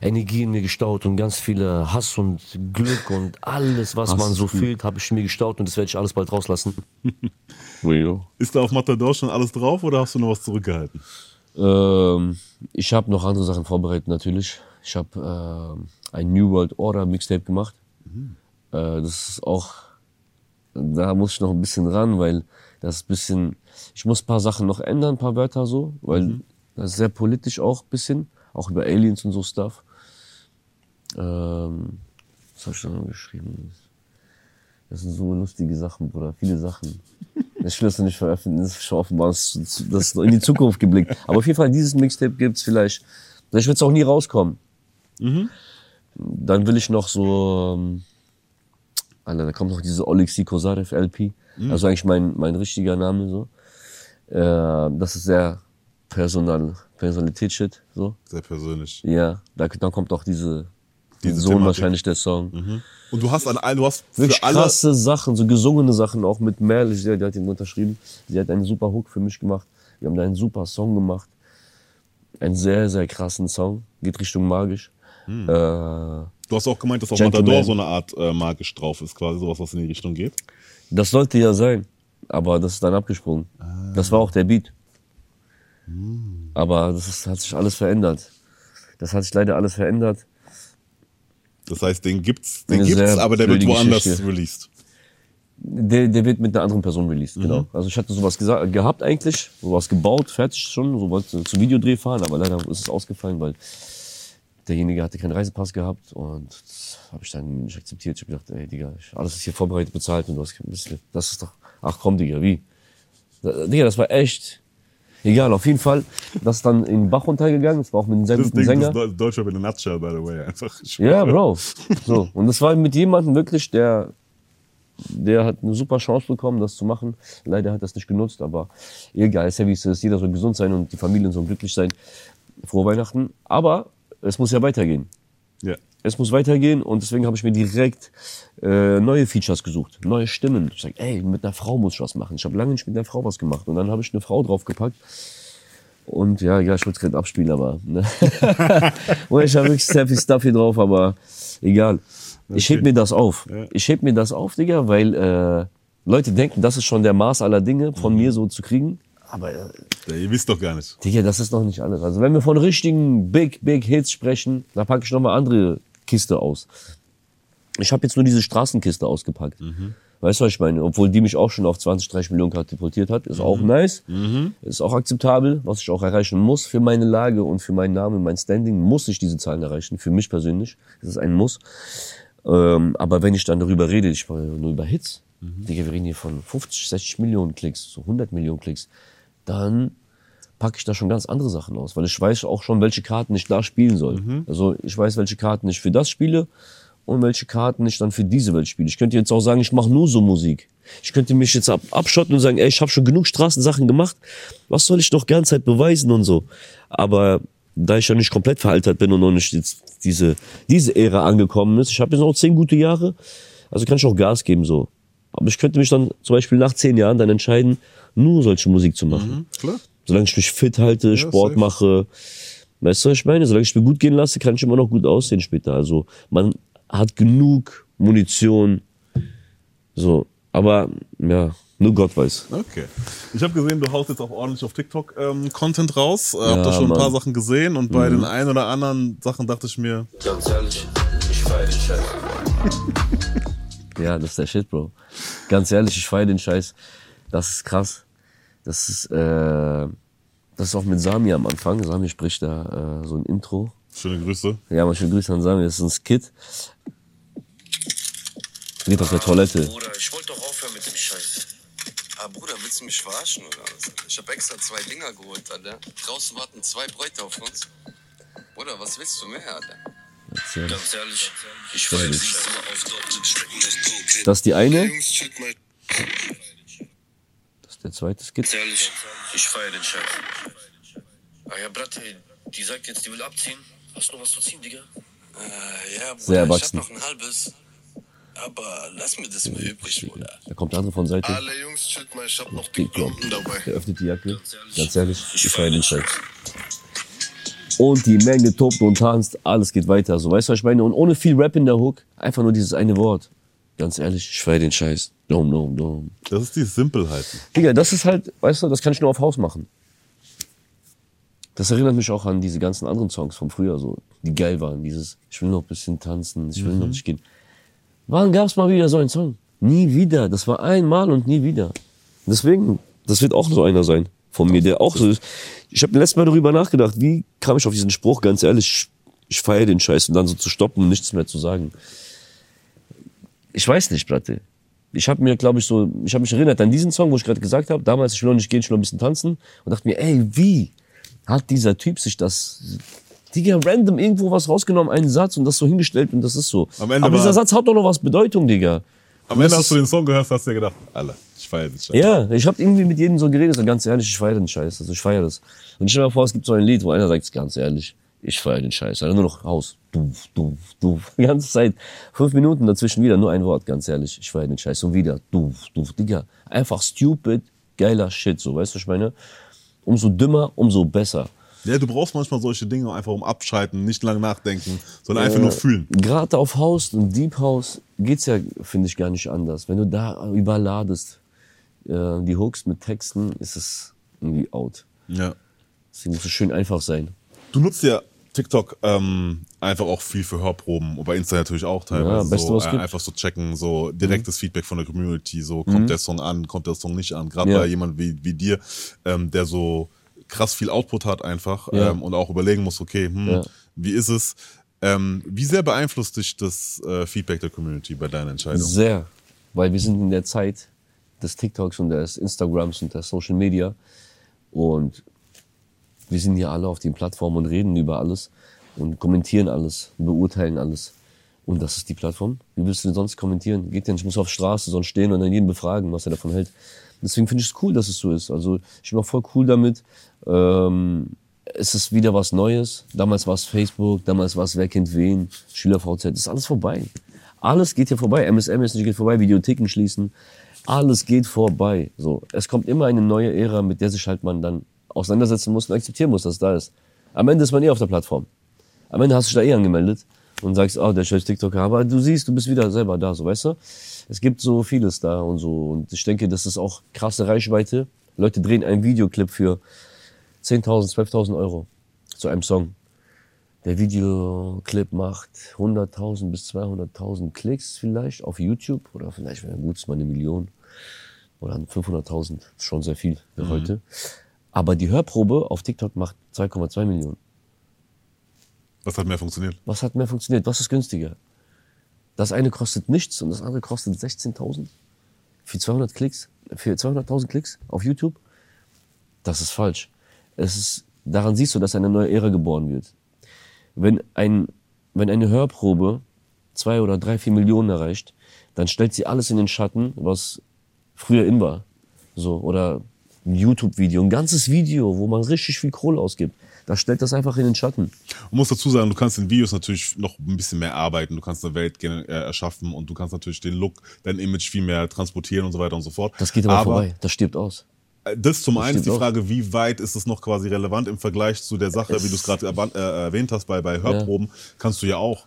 Energie in mir gestaut und ganz viel äh, Hass und Glück und alles, was Hass man so fühlt, habe ich in mir gestaut und das werde ich alles bald rauslassen. *laughs* Ist da auf Matador schon alles drauf oder hast du noch was zurückgehalten? Ähm, ich habe noch andere Sachen vorbereitet natürlich. Ich habe ähm, ein New World Order Mixtape gemacht. Äh, das ist auch, da muss ich noch ein bisschen ran, weil das ist ein bisschen, ich muss ein paar Sachen noch ändern, ein paar Wörter so, weil das ist sehr politisch auch ein bisschen, auch über Aliens und so Stuff. Ähm, was habe ich da noch geschrieben? Das sind so lustige Sachen, Bruder. Viele Sachen. *laughs* Ich will das noch nicht veröffentlichen, das ist schon offenbar, das ist in die Zukunft geblickt. Aber auf jeden Fall, dieses Mixtape gibt's vielleicht. Vielleicht wird's auch nie rauskommen. Dann will ich noch so, ähm, Alter, da kommt noch diese Olexi Kosarev LP. Also eigentlich mein, mein richtiger Name so. Äh, das ist sehr personal, Personalität-Shit, so. Sehr persönlich. Ja, da, dann kommt auch diese, Diese Sohn Thematik. wahrscheinlich der Song. Und du hast an all, du hast für Wirklich alle. krasse Sachen, so gesungene Sachen, auch mit Merle, die hat ihn unterschrieben. Sie hat einen super Hook für mich gemacht. Wir haben da einen super Song gemacht. Einen sehr, sehr krassen Song. Geht Richtung magisch. Hm. Äh, Du hast auch gemeint, dass auf. Matador so eine Art äh, magisch drauf ist, quasi sowas, was in die Richtung geht. das sollte ja sein. Aber das ist dann abgesprungen. Das war auch der Beat. Aber das ist, hat sich alles verändert. Das hat sich leider alles verändert. Das heißt, den gibt's, den gibt's, aber der wird woanders Geschichte. released. Der, der wird mit einer anderen Person released, genau. Also ich hatte sowas gesagt, gehabt eigentlich, sowas gebaut, fertig schon, so wollte zum Videodreh fahren, aber leider ist es ausgefallen, weil derjenige hatte keinen Reisepass gehabt und das habe ich dann nicht akzeptiert. Ich habe gedacht, ey Digga, alles ist hier vorbereitet, bezahlt und du hast kein bisschen. Das ist doch, ach komm Digga, wie? Digga, das war echt, egal, auf jeden Fall, das ist dann in den Bach runtergegangen, das war auch mit einem sehr Das guten Ding Sänger. ist Deu- Deutscher in a nutshell, by the way. Einfach. Ja. Bro. So. Und das war mit jemandem wirklich, der, der hat eine super Chance bekommen, das zu machen. Leider hat er es nicht genutzt, aber egal, ist ja wie es ist. Jeder soll gesund sein und die Familien sollen glücklich sein. Frohe Weihnachten. Aber es muss ja weitergehen. Ja. es muss weitergehen und deswegen habe ich mir direkt äh, neue Features gesucht, neue Stimmen. Ich sag, ey, mit einer Frau muss ich was machen. Ich habe lange nicht mit einer Frau was gemacht und dann habe ich eine Frau draufgepackt. Und ja, ja, ich wollte es gerade abspielen, aber ne? *laughs* und ich habe wirklich sehr viel Stuff hier drauf, aber egal. Ich heb mir das auf. Ich heb mir das auf, Digga, weil äh, Leute denken, das ist schon der Maß aller Dinge von mir so zu kriegen. Aber äh, Ja, ihr wisst doch gar nicht. Digga, das ist noch nicht alles. Also wenn wir von richtigen Big, Big Hits sprechen, da packe ich noch mal andere Kiste aus. Ich habe jetzt nur diese Straßenkiste ausgepackt. Weißt du, was ich meine? Obwohl die mich auch schon auf 20, 30 Millionen katapultiert hat. Ist auch nice. Ist auch akzeptabel, was ich auch erreichen muss für meine Lage und für meinen Namen, mein Standing, muss ich diese Zahlen erreichen. Für mich persönlich. Das ist ein Muss. Ähm, aber wenn ich dann darüber rede, ich war nur über Hits, Digga, wir reden hier von 50, 60 Millionen Klicks, so 100 Millionen Klicks, dann packe ich da schon ganz andere Sachen aus, weil ich weiß auch schon, welche Karten ich da spielen soll. Also ich weiß, welche Karten ich für das spiele und welche Karten ich dann für diese Welt spiele. Ich könnte jetzt auch sagen, ich mache nur so Musik. Ich könnte mich jetzt ab, abschotten und sagen, ey, ich habe schon genug Straßensachen gemacht, was soll ich noch ganze Zeit beweisen und so. Aber da ich ja nicht komplett veraltert bin und noch nicht jetzt diese, diese Ära angekommen ist, ich habe jetzt noch zehn gute Jahre, also kann ich auch Gas geben so. Aber ich könnte mich dann zum Beispiel nach zehn Jahren dann entscheiden, nur solche Musik zu machen. Klar. Solange ich mich fit halte, Sport safe. mache. Weißt du, was ich meine? Solange ich mir gut gehen lasse, kann ich immer noch gut aussehen später. Also man hat genug Munition. So. Aber ja, nur Gott weiß. Okay. Ich habe gesehen, du haust jetzt auch ordentlich auf TikTok ähm, Content raus. Äh, hab Ja, da schon ein paar Mann. Sachen gesehen und bei den ein oder anderen Sachen dachte ich mir, Ganz ehrlich, ich feier den Scheiß. *laughs* Ja, das ist der Shit, Bro. Ganz ehrlich, ich feiere den Scheiß. Das ist krass. Das ist, äh, das ist auch mit Sami am Anfang. Sami spricht da äh, so ein Intro. Schöne Grüße. Ja, mal schöne Grüße an Sami. Das ist ein Skit. Geht auf der Toilette. Bruder, ich wollte doch aufhören mit dem Scheiß. Ah, Bruder, willst du mich verarschen oder was? Ich habe extra zwei Dinger geholt, Alter. Draußen warten zwei Bräute auf uns. Bruder, was willst du mehr, Alter? Erzähl. Ganz ehrlich, ich feier den Scheiß. auf dort. Das ist die eine. Jungs, chillt mal. Das ist der zweite Skit. Ganz ehrlich, ich feier den Scheiß. Ah ja, Bratte, die sagt jetzt, die will abziehen. Hast du noch was zu ziehen, Digga? Äh, ja, Bruder, Sehr ich erwachsen. hab noch ein halbes. Aber lass mir das mal übrig, Bruder. Da kommt der andere von Seite. Alle Jungs, chillt mal, ich hab noch die. Klumpen dabei. Der öffnet die Jacke. Ganz ehrlich, ich feiere den Scheiß. Und die Menge tobt und tanzt, alles geht weiter. So, weißt du, was ich meine? Und ohne viel Rap in der Hook, einfach nur dieses eine Wort. Ganz ehrlich, ich feiere den Scheiß. Dom, dom, dom. Das ist die Simpelheit. Digga, das ist halt, weißt du, das kann ich nur auf Haus machen. Das erinnert mich auch an diese ganzen anderen Songs von früher, so, die geil waren. Dieses, ich will noch ein bisschen tanzen, ich will noch nicht gehen. Wann gab's mal wieder so einen Song? Nie wieder. Das war einmal und nie wieder. Deswegen, das wird auch so einer sein von mir, der auch so ist. Ich habe letztes Mal darüber nachgedacht, wie kam ich auf diesen Spruch, ganz ehrlich, ich, ich feiere den Scheiß und dann so zu stoppen und nichts mehr zu sagen. Ich weiß nicht, Platte. Ich habe mir, glaube ich, so, ich habe mich erinnert an diesen Song, wo ich gerade gesagt habe, damals, ich will noch nicht gehen, ich will noch ein bisschen tanzen und dachte mir, ey, wie hat dieser Typ sich das, Digga, random irgendwo was rausgenommen, einen Satz und das so hingestellt und das ist so. Aber dieser Satz hat doch noch was Bedeutung, Digga. Am Und Ende hast du den Song gehört, hast dir gedacht, Alter, ich feiere den Scheiß. Ja, ich habe irgendwie mit jedem so geredet, so ganz ehrlich, ich feiere den Scheiß, also ich feiere das. Und stell dir mal vor, es gibt so ein Lied, wo einer sagt, ganz ehrlich, ich feiere den Scheiß, also nur noch Haus, du, du, du, die ganze Zeit, fünf Minuten dazwischen wieder, nur ein Wort, ganz ehrlich, ich feiere den Scheiß und wieder, du, du, Digga, einfach stupid, geiler Shit, so, weißt du, was ich meine? Umso dümmer, umso besser. Ja, du brauchst manchmal solche Dinge einfach um abschalten, nicht lang nachdenken, sondern einfach nur fühlen. Gerade auf House und Deep House geht's ja, finde ich, gar nicht anders. Wenn du da überladest, äh, die Hooks mit Texten, ist es irgendwie out. Ja. Deswegen muss es schön einfach sein. Du nutzt ja TikTok ähm, einfach auch viel für Hörproben und bei Insta natürlich auch teilweise. Ja, so, äh. Mhm. einfach so checken, so direktes Feedback von der Community, so kommt der Song an, kommt der Song nicht an. Gerade Ja. bei jemand wie, wie dir, ähm, der so krass viel Output hat einfach Ja. ähm, und auch überlegen muss, okay, hm, wie ist es? Ähm, wie sehr beeinflusst dich das äh, Feedback der Community bei deiner Entscheidung? Sehr. Weil wir sind in der Zeit des TikToks und des Instagrams und der Social Media. Und wir sind hier alle auf den Plattformen und reden über alles und kommentieren alles, beurteilen alles. Und das ist die Plattform. Wie willst du denn sonst kommentieren? Geht nicht, ich muss auf Straße sonst stehen und dann jeden befragen, was er davon hält. Deswegen finde ich es cool, dass es so ist. Also ich bin auch voll cool damit. Ähm, es ist wieder was Neues. Damals war es Facebook, damals war es Wer kennt wen, SchülerVZ, das ist alles vorbei. Alles geht hier vorbei. MSM ist nicht vorbei, Videotheken schließen. Alles geht vorbei. So, es kommt immer eine neue Ära, mit der sich halt man dann auseinandersetzen muss und akzeptieren muss, dass es da ist. Am Ende ist man eh auf der Plattform. Am Ende hast du dich da eh angemeldet und sagst, oh, der scheiß TikToker, aber du siehst, du bist wieder selber da, so, weißt du? Es gibt so vieles da und so und ich denke, das ist auch krasse Reichweite. Leute drehen einen Videoclip für 10.000, 12.000 Euro zu einem Song. Der Videoclip macht 100.000 bis 200.000 Klicks vielleicht auf YouTube oder vielleicht, wenn gut ist, mal eine Million oder 500.000. Ist schon sehr viel für heute. Aber die Hörprobe auf TikTok macht 2,2 Millionen. Was hat mehr funktioniert? Was hat mehr funktioniert? Was ist günstiger? Das eine kostet nichts und das andere kostet 16.000 für 200 Klicks, für 200.000 Klicks auf YouTube. Das ist falsch. Es ist, daran siehst du, dass eine neue Ära geboren wird. Wenn ein, wenn eine Hörprobe zwei oder drei, vier Millionen erreicht, dann stellt sie alles in den Schatten, was früher in war. So, oder ein YouTube-Video, ein ganzes Video, wo man richtig viel Kohle ausgibt. Da stellt das einfach in den Schatten. Man muss dazu sagen, du kannst in Videos natürlich noch ein bisschen mehr arbeiten, du kannst eine Welt äh, erschaffen und du kannst natürlich den Look, dein Image viel mehr transportieren und so weiter und so fort. Das geht aber, vorbei. Das stirbt aus. äh, Das zum einen ist die. Frage, wie weit ist es noch quasi relevant im Vergleich zu der Sache, wie du es gerade äh, erwähnt hast, bei, bei Hörproben, kannst du ja auch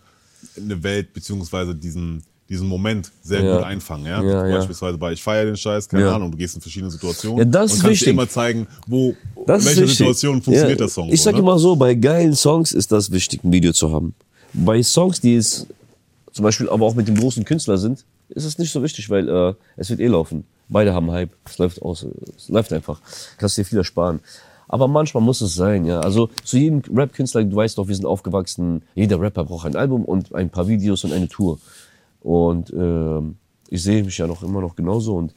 eine Welt beziehungsweise diesen, diesen Moment sehr Ja. gut einfangen. Ja? Ja, ja. Beispielsweise bei Ich feiere den Scheiß, keine Ja. Ahnung, du gehst in verschiedene Situationen Ja, das und ist kannst wichtig. dir immer zeigen, wo, Das in welcher. Situation funktioniert Ja, der Song. Ich so, sag ne? immer so, bei geilen Songs ist das wichtig, ein Video zu haben. Bei Songs, die es zum Beispiel aber auch mit dem großen Künstler sind, ist es nicht so wichtig, weil äh, es wird eh laufen. Beide haben Hype, es läuft aus, es läuft einfach. Kannst dir viel ersparen. Aber manchmal muss es sein, ja. Also zu jedem Rap-Künstler, du weißt doch, wir sind aufgewachsen, jeder Rapper braucht ein Album und ein paar Videos und eine Tour. Und ähm, ich sehe mich ja noch immer noch genauso und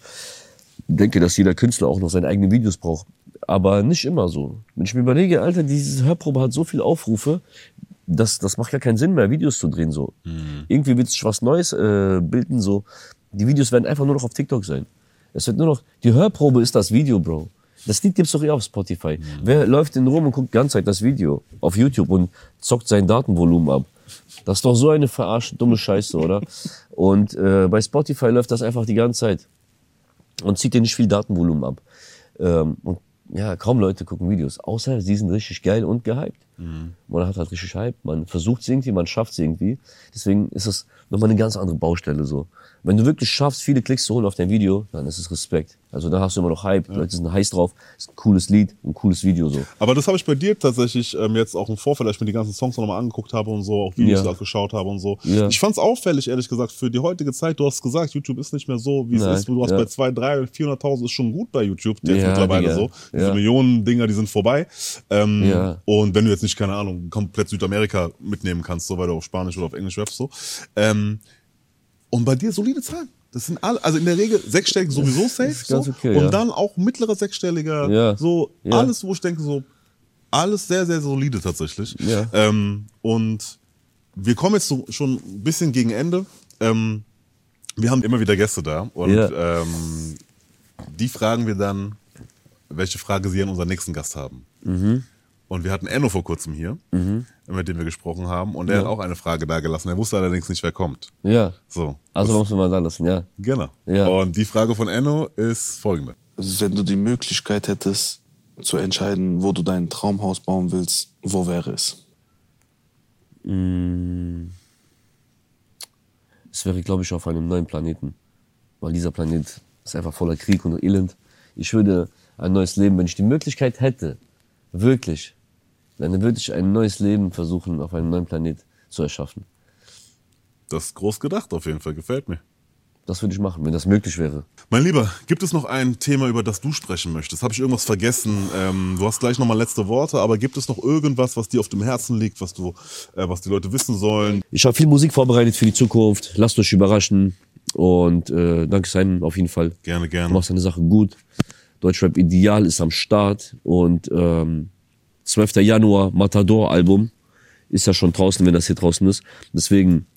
denke, dass jeder Künstler auch noch seine eigenen Videos braucht. Aber nicht immer so. Wenn ich mir überlege, Alter, diese Hörprobe hat so viele Aufrufe, das, das macht gar keinen Sinn mehr, Videos zu drehen so. Irgendwie wird sich was Neues äh, bilden so. Die Videos werden einfach nur noch auf TikTok sein. Es wird nur noch, die Hörprobe ist das Video, Bro. Das Lied gibt's doch eh auf Spotify. Wer läuft denn rum und guckt die ganze Zeit das Video auf YouTube und zockt sein Datenvolumen ab? Das ist doch so eine verarschte, dumme Scheiße, oder? Und äh, bei Spotify läuft das einfach die ganze Zeit und zieht dir nicht viel Datenvolumen ab. Ähm, und ja, kaum Leute gucken Videos, außer sie sind richtig geil und gehypt. Man hat halt richtig Hype, man versucht es irgendwie, man schafft es irgendwie. Deswegen ist es nochmal eine ganz andere Baustelle so. Wenn du wirklich schaffst, viele Klicks zu holen auf dein Video, dann ist es Respekt. Also da hast du immer noch Hype, die Leute sind heiß drauf, ist ein cooles Lied, ein cooles Video so. Aber das habe ich bei dir tatsächlich ähm, jetzt auch im Vorfeld, als ich mir die ganzen Songs nochmal angeguckt habe und so, auch Videos Ja. geschaut habe und so. Ja. Ich fand es auffällig, ehrlich gesagt, für die heutige Zeit. Du hast gesagt, YouTube ist nicht mehr so, wie es ist. Du hast ja. bei 2, 3, 400.000 ist schon gut bei YouTube jetzt Ja, mittlerweile Digga. so. Diese Ja. Millionen Dinger, die sind vorbei. Ähm, Ja. Und wenn du jetzt nicht, keine Ahnung, komplett Südamerika mitnehmen kannst, so weil du auf Spanisch oder auf Englisch rappst, so. Ähm, und bei dir solide Zahlen. Das sind alle, also in der Regel sechsstellig sowieso safe. so. okay, und ja. dann auch mittlerer sechsstelliger, Ja. so Ja. alles, wo ich denke, so alles sehr, sehr solide tatsächlich. Ähm, und wir kommen jetzt so schon ein bisschen gegen Ende. Ähm, wir haben immer wieder Gäste da und ähm, die fragen wir dann, welche Frage sie an unseren nächsten Gast haben. Mhm. Und wir hatten Enno vor kurzem hier, mit dem wir gesprochen haben, und er hat auch eine Frage da gelassen. Er wusste allerdings nicht, wer kommt. Ja, So, also muss man da lassen, ja. genau. Ja. Und die Frage von Enno ist folgende. Wenn du die Möglichkeit hättest, zu entscheiden, wo du dein Traumhaus bauen willst, wo wäre es? Es wäre, glaube ich, auf einem neuen Planeten. Weil dieser Planet ist einfach voller Krieg und Elend. Ich würde ein neues Leben, wenn ich die Möglichkeit hätte, wirklich, dann würde ich ein neues Leben versuchen, auf einem neuen Planet zu erschaffen. Das ist groß gedacht auf jeden Fall, gefällt mir. Das würde ich machen, wenn das möglich wäre. Mein Lieber, gibt es noch ein Thema, über das du sprechen möchtest? Habe ich irgendwas vergessen? Ähm, du hast gleich nochmal letzte Worte, aber gibt es noch irgendwas, was dir auf dem Herzen liegt, was du, äh, was die Leute wissen sollen? Ich habe viel Musik vorbereitet für die Zukunft. Lasst euch überraschen. Und äh, danke Simon auf jeden Fall. Gerne, Du gerne. machst deine Sache gut. Deutschrap Ideal ist am Start. Und ähm, 12. Januar Matador Album ist ja schon draußen, wenn das hier draußen ist. Deswegen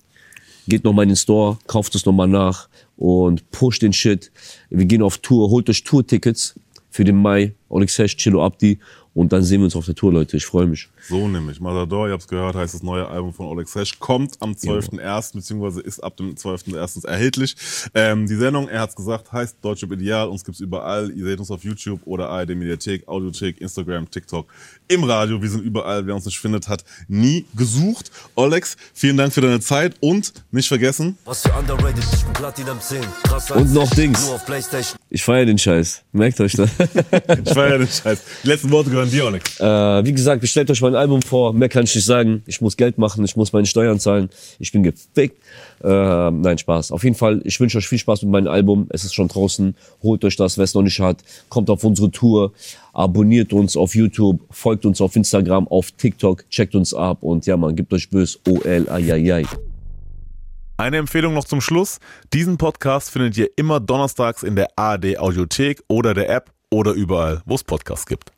geht noch mal in den Store, kauft es noch mal nach und pusht den Shit. Wir gehen auf Tour, holt euch Tour-Tickets für den Mai. Onyx Hash, Chilo Abdi Und dann sehen wir uns auf der Tour, Leute. Ich freue mich. So nämlich. Matador, ihr habt es gehört, heißt das neue Album von Oleg Sesh, kommt am 12.01. beziehungsweise ist ab dem 12.01. erhältlich. Ähm, die Sendung, er hat's gesagt, heißt Deutsche Ideal. Uns gibt's überall. Ihr seht uns auf YouTube oder ARD Mediathek, Audiothek, Instagram, TikTok, im Radio. Wir sind überall. Wer uns nicht findet, hat nie gesucht. Olex, vielen Dank für deine Zeit und nicht vergessen. Was für underrated, ich bin Platinum 10. Krasser Und noch Dings. Nur auf Playstation. Ich feiere den Scheiß. Merkt euch das. *laughs* Ich feiere den Scheiß. Die letzten Worte gehören dir, Olex. Äh, wie gesagt, bestellt euch mein Album vor. Mehr kann ich nicht sagen. Ich muss Geld machen, ich muss meine Steuern zahlen. Ich bin gefickt. Äh, nein, Spaß. Auf jeden Fall, ich wünsche euch viel Spaß mit meinem Album. Es ist schon draußen. Holt euch das, wer es noch nicht hat. Kommt auf unsere Tour. Abonniert uns auf YouTube. Folgt uns auf Instagram, auf TikTok. Checkt uns ab. Und ja, man, gebt euch bös. OL, ai, Eine Empfehlung noch zum Schluss. Diesen Podcast findet ihr immer donnerstags in der ARD Audiothek oder der App oder überall, wo es Podcasts gibt.